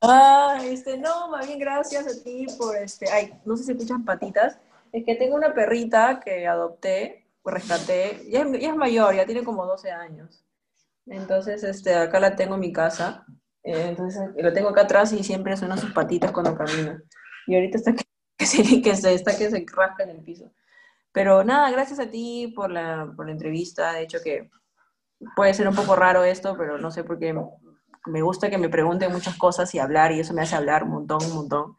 ah, este, no, más bien gracias a ti por este, ay, no sé si escuchan patitas. Es que tengo una perrita que adopté, rescaté, ya es, mayor, ya tiene como 12 años. Entonces, este, acá la tengo en mi casa. Eh, entonces, lo tengo acá atrás y siempre suena sus patitas cuando camina. Y ahorita está que, que, se, que, se, está que se rasca en el piso. Pero nada, gracias a ti por la, por la entrevista. De hecho, que puede ser un poco raro esto, pero no sé por qué me gusta que me pregunten muchas cosas y hablar, y eso me hace hablar un montón, un montón.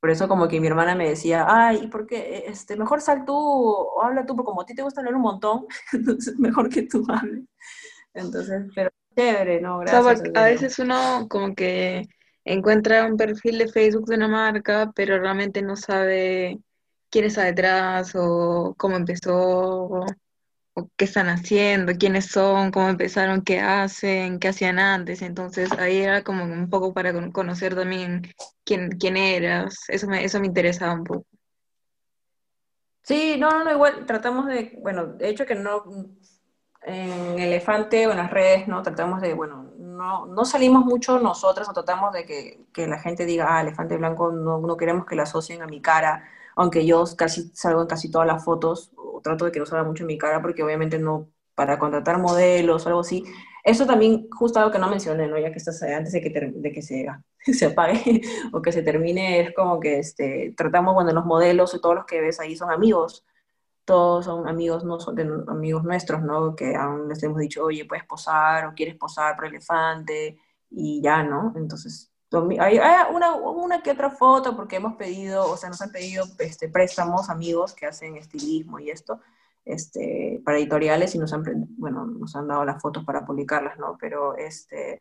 Por eso como que mi hermana me decía, ay, ¿y por qué? Este, mejor sal tú o habla tú, porque como a ti te gusta hablar un montón, entonces mejor que tú hables. Entonces, pero chévere, ¿no? Gracias. a veces uno como que encuentra un perfil de Facebook de una marca, pero realmente no sabe quién está detrás o cómo empezó qué están haciendo, quiénes son, cómo empezaron, qué hacen, qué hacían antes. Entonces ahí era como un poco para conocer también quién, quién eras. Eso me, eso me interesaba un poco. Sí, no, no, igual tratamos de, bueno, de hecho que no, en Elefante o en las redes, ¿no? Tratamos de, bueno, no, no salimos mucho nosotras, o tratamos de que, que la gente diga, ah, Elefante Blanco, no, no queremos que la asocien a mi cara, aunque yo casi salgo en casi todas las fotos, trato de que no salga mucho en mi cara porque obviamente no, para contratar modelos o algo así. Eso también, justo algo que no mencioné, ¿no? Ya que estás antes de que, de que se, se apague o que se termine, es como que este, tratamos, bueno, los modelos y todos los que ves ahí son amigos. Todos son amigos, no son de, amigos nuestros, ¿no? Que aún les hemos dicho, oye, puedes posar o quieres posar por elefante y ya, ¿no? Entonces, hay, una, una, que otra foto porque hemos pedido, o sea, nos han pedido este, préstamos, amigos que hacen estilismo y esto, este, para editoriales y nos han, bueno, nos han dado las fotos para publicarlas, ¿no? Pero, este,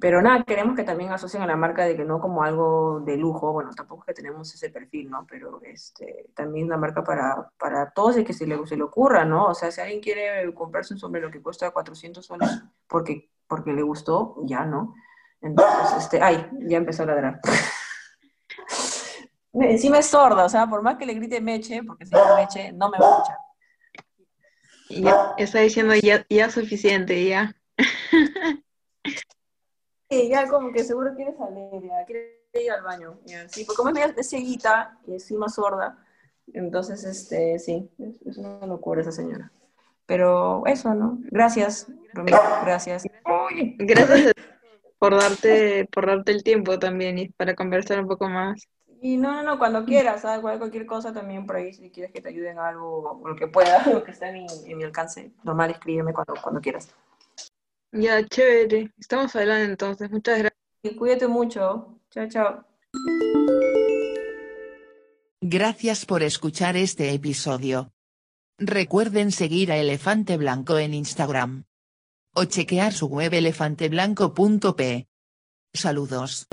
pero nada, queremos que también asocien a la marca de que no como algo de lujo, bueno, tampoco es que tenemos ese perfil, ¿no? Pero este, también la marca para, para todos y que se le, se le ocurra, ¿no? O sea, si alguien quiere comprarse un sombrero que cuesta 400 soles porque, porque le gustó, ya, ¿no? Entonces, este, ay, ya empezó a ladrar. Encima es sorda, o sea, por más que le grite Meche, porque si no Meche, no me va a escuchar. Ya, está diciendo ya, ya suficiente, ya. Sí, ya como que seguro quiere salir, ya, quiere ir al baño. Sí, porque como es, es cieguita y encima sorda, entonces, este, sí, es, es una locura esa señora. Pero eso, ¿no? Gracias, Romero, gracias. Gracias por darte, por darte el tiempo también y para conversar un poco más. Y no, no, no, cuando quieras, ¿sabes? Cualquier cosa también por ahí, si quieres que te ayuden algo, o lo que pueda, lo que esté en mi, en mi alcance, normal, escríbeme cuando, cuando quieras. Ya, chévere. Estamos adelante entonces. Muchas gracias. Y cuídate mucho. Chao, chao. Gracias por escuchar este episodio. Recuerden seguir a Elefante Blanco en Instagram o chequear su web elefanteblanco.p. Saludos.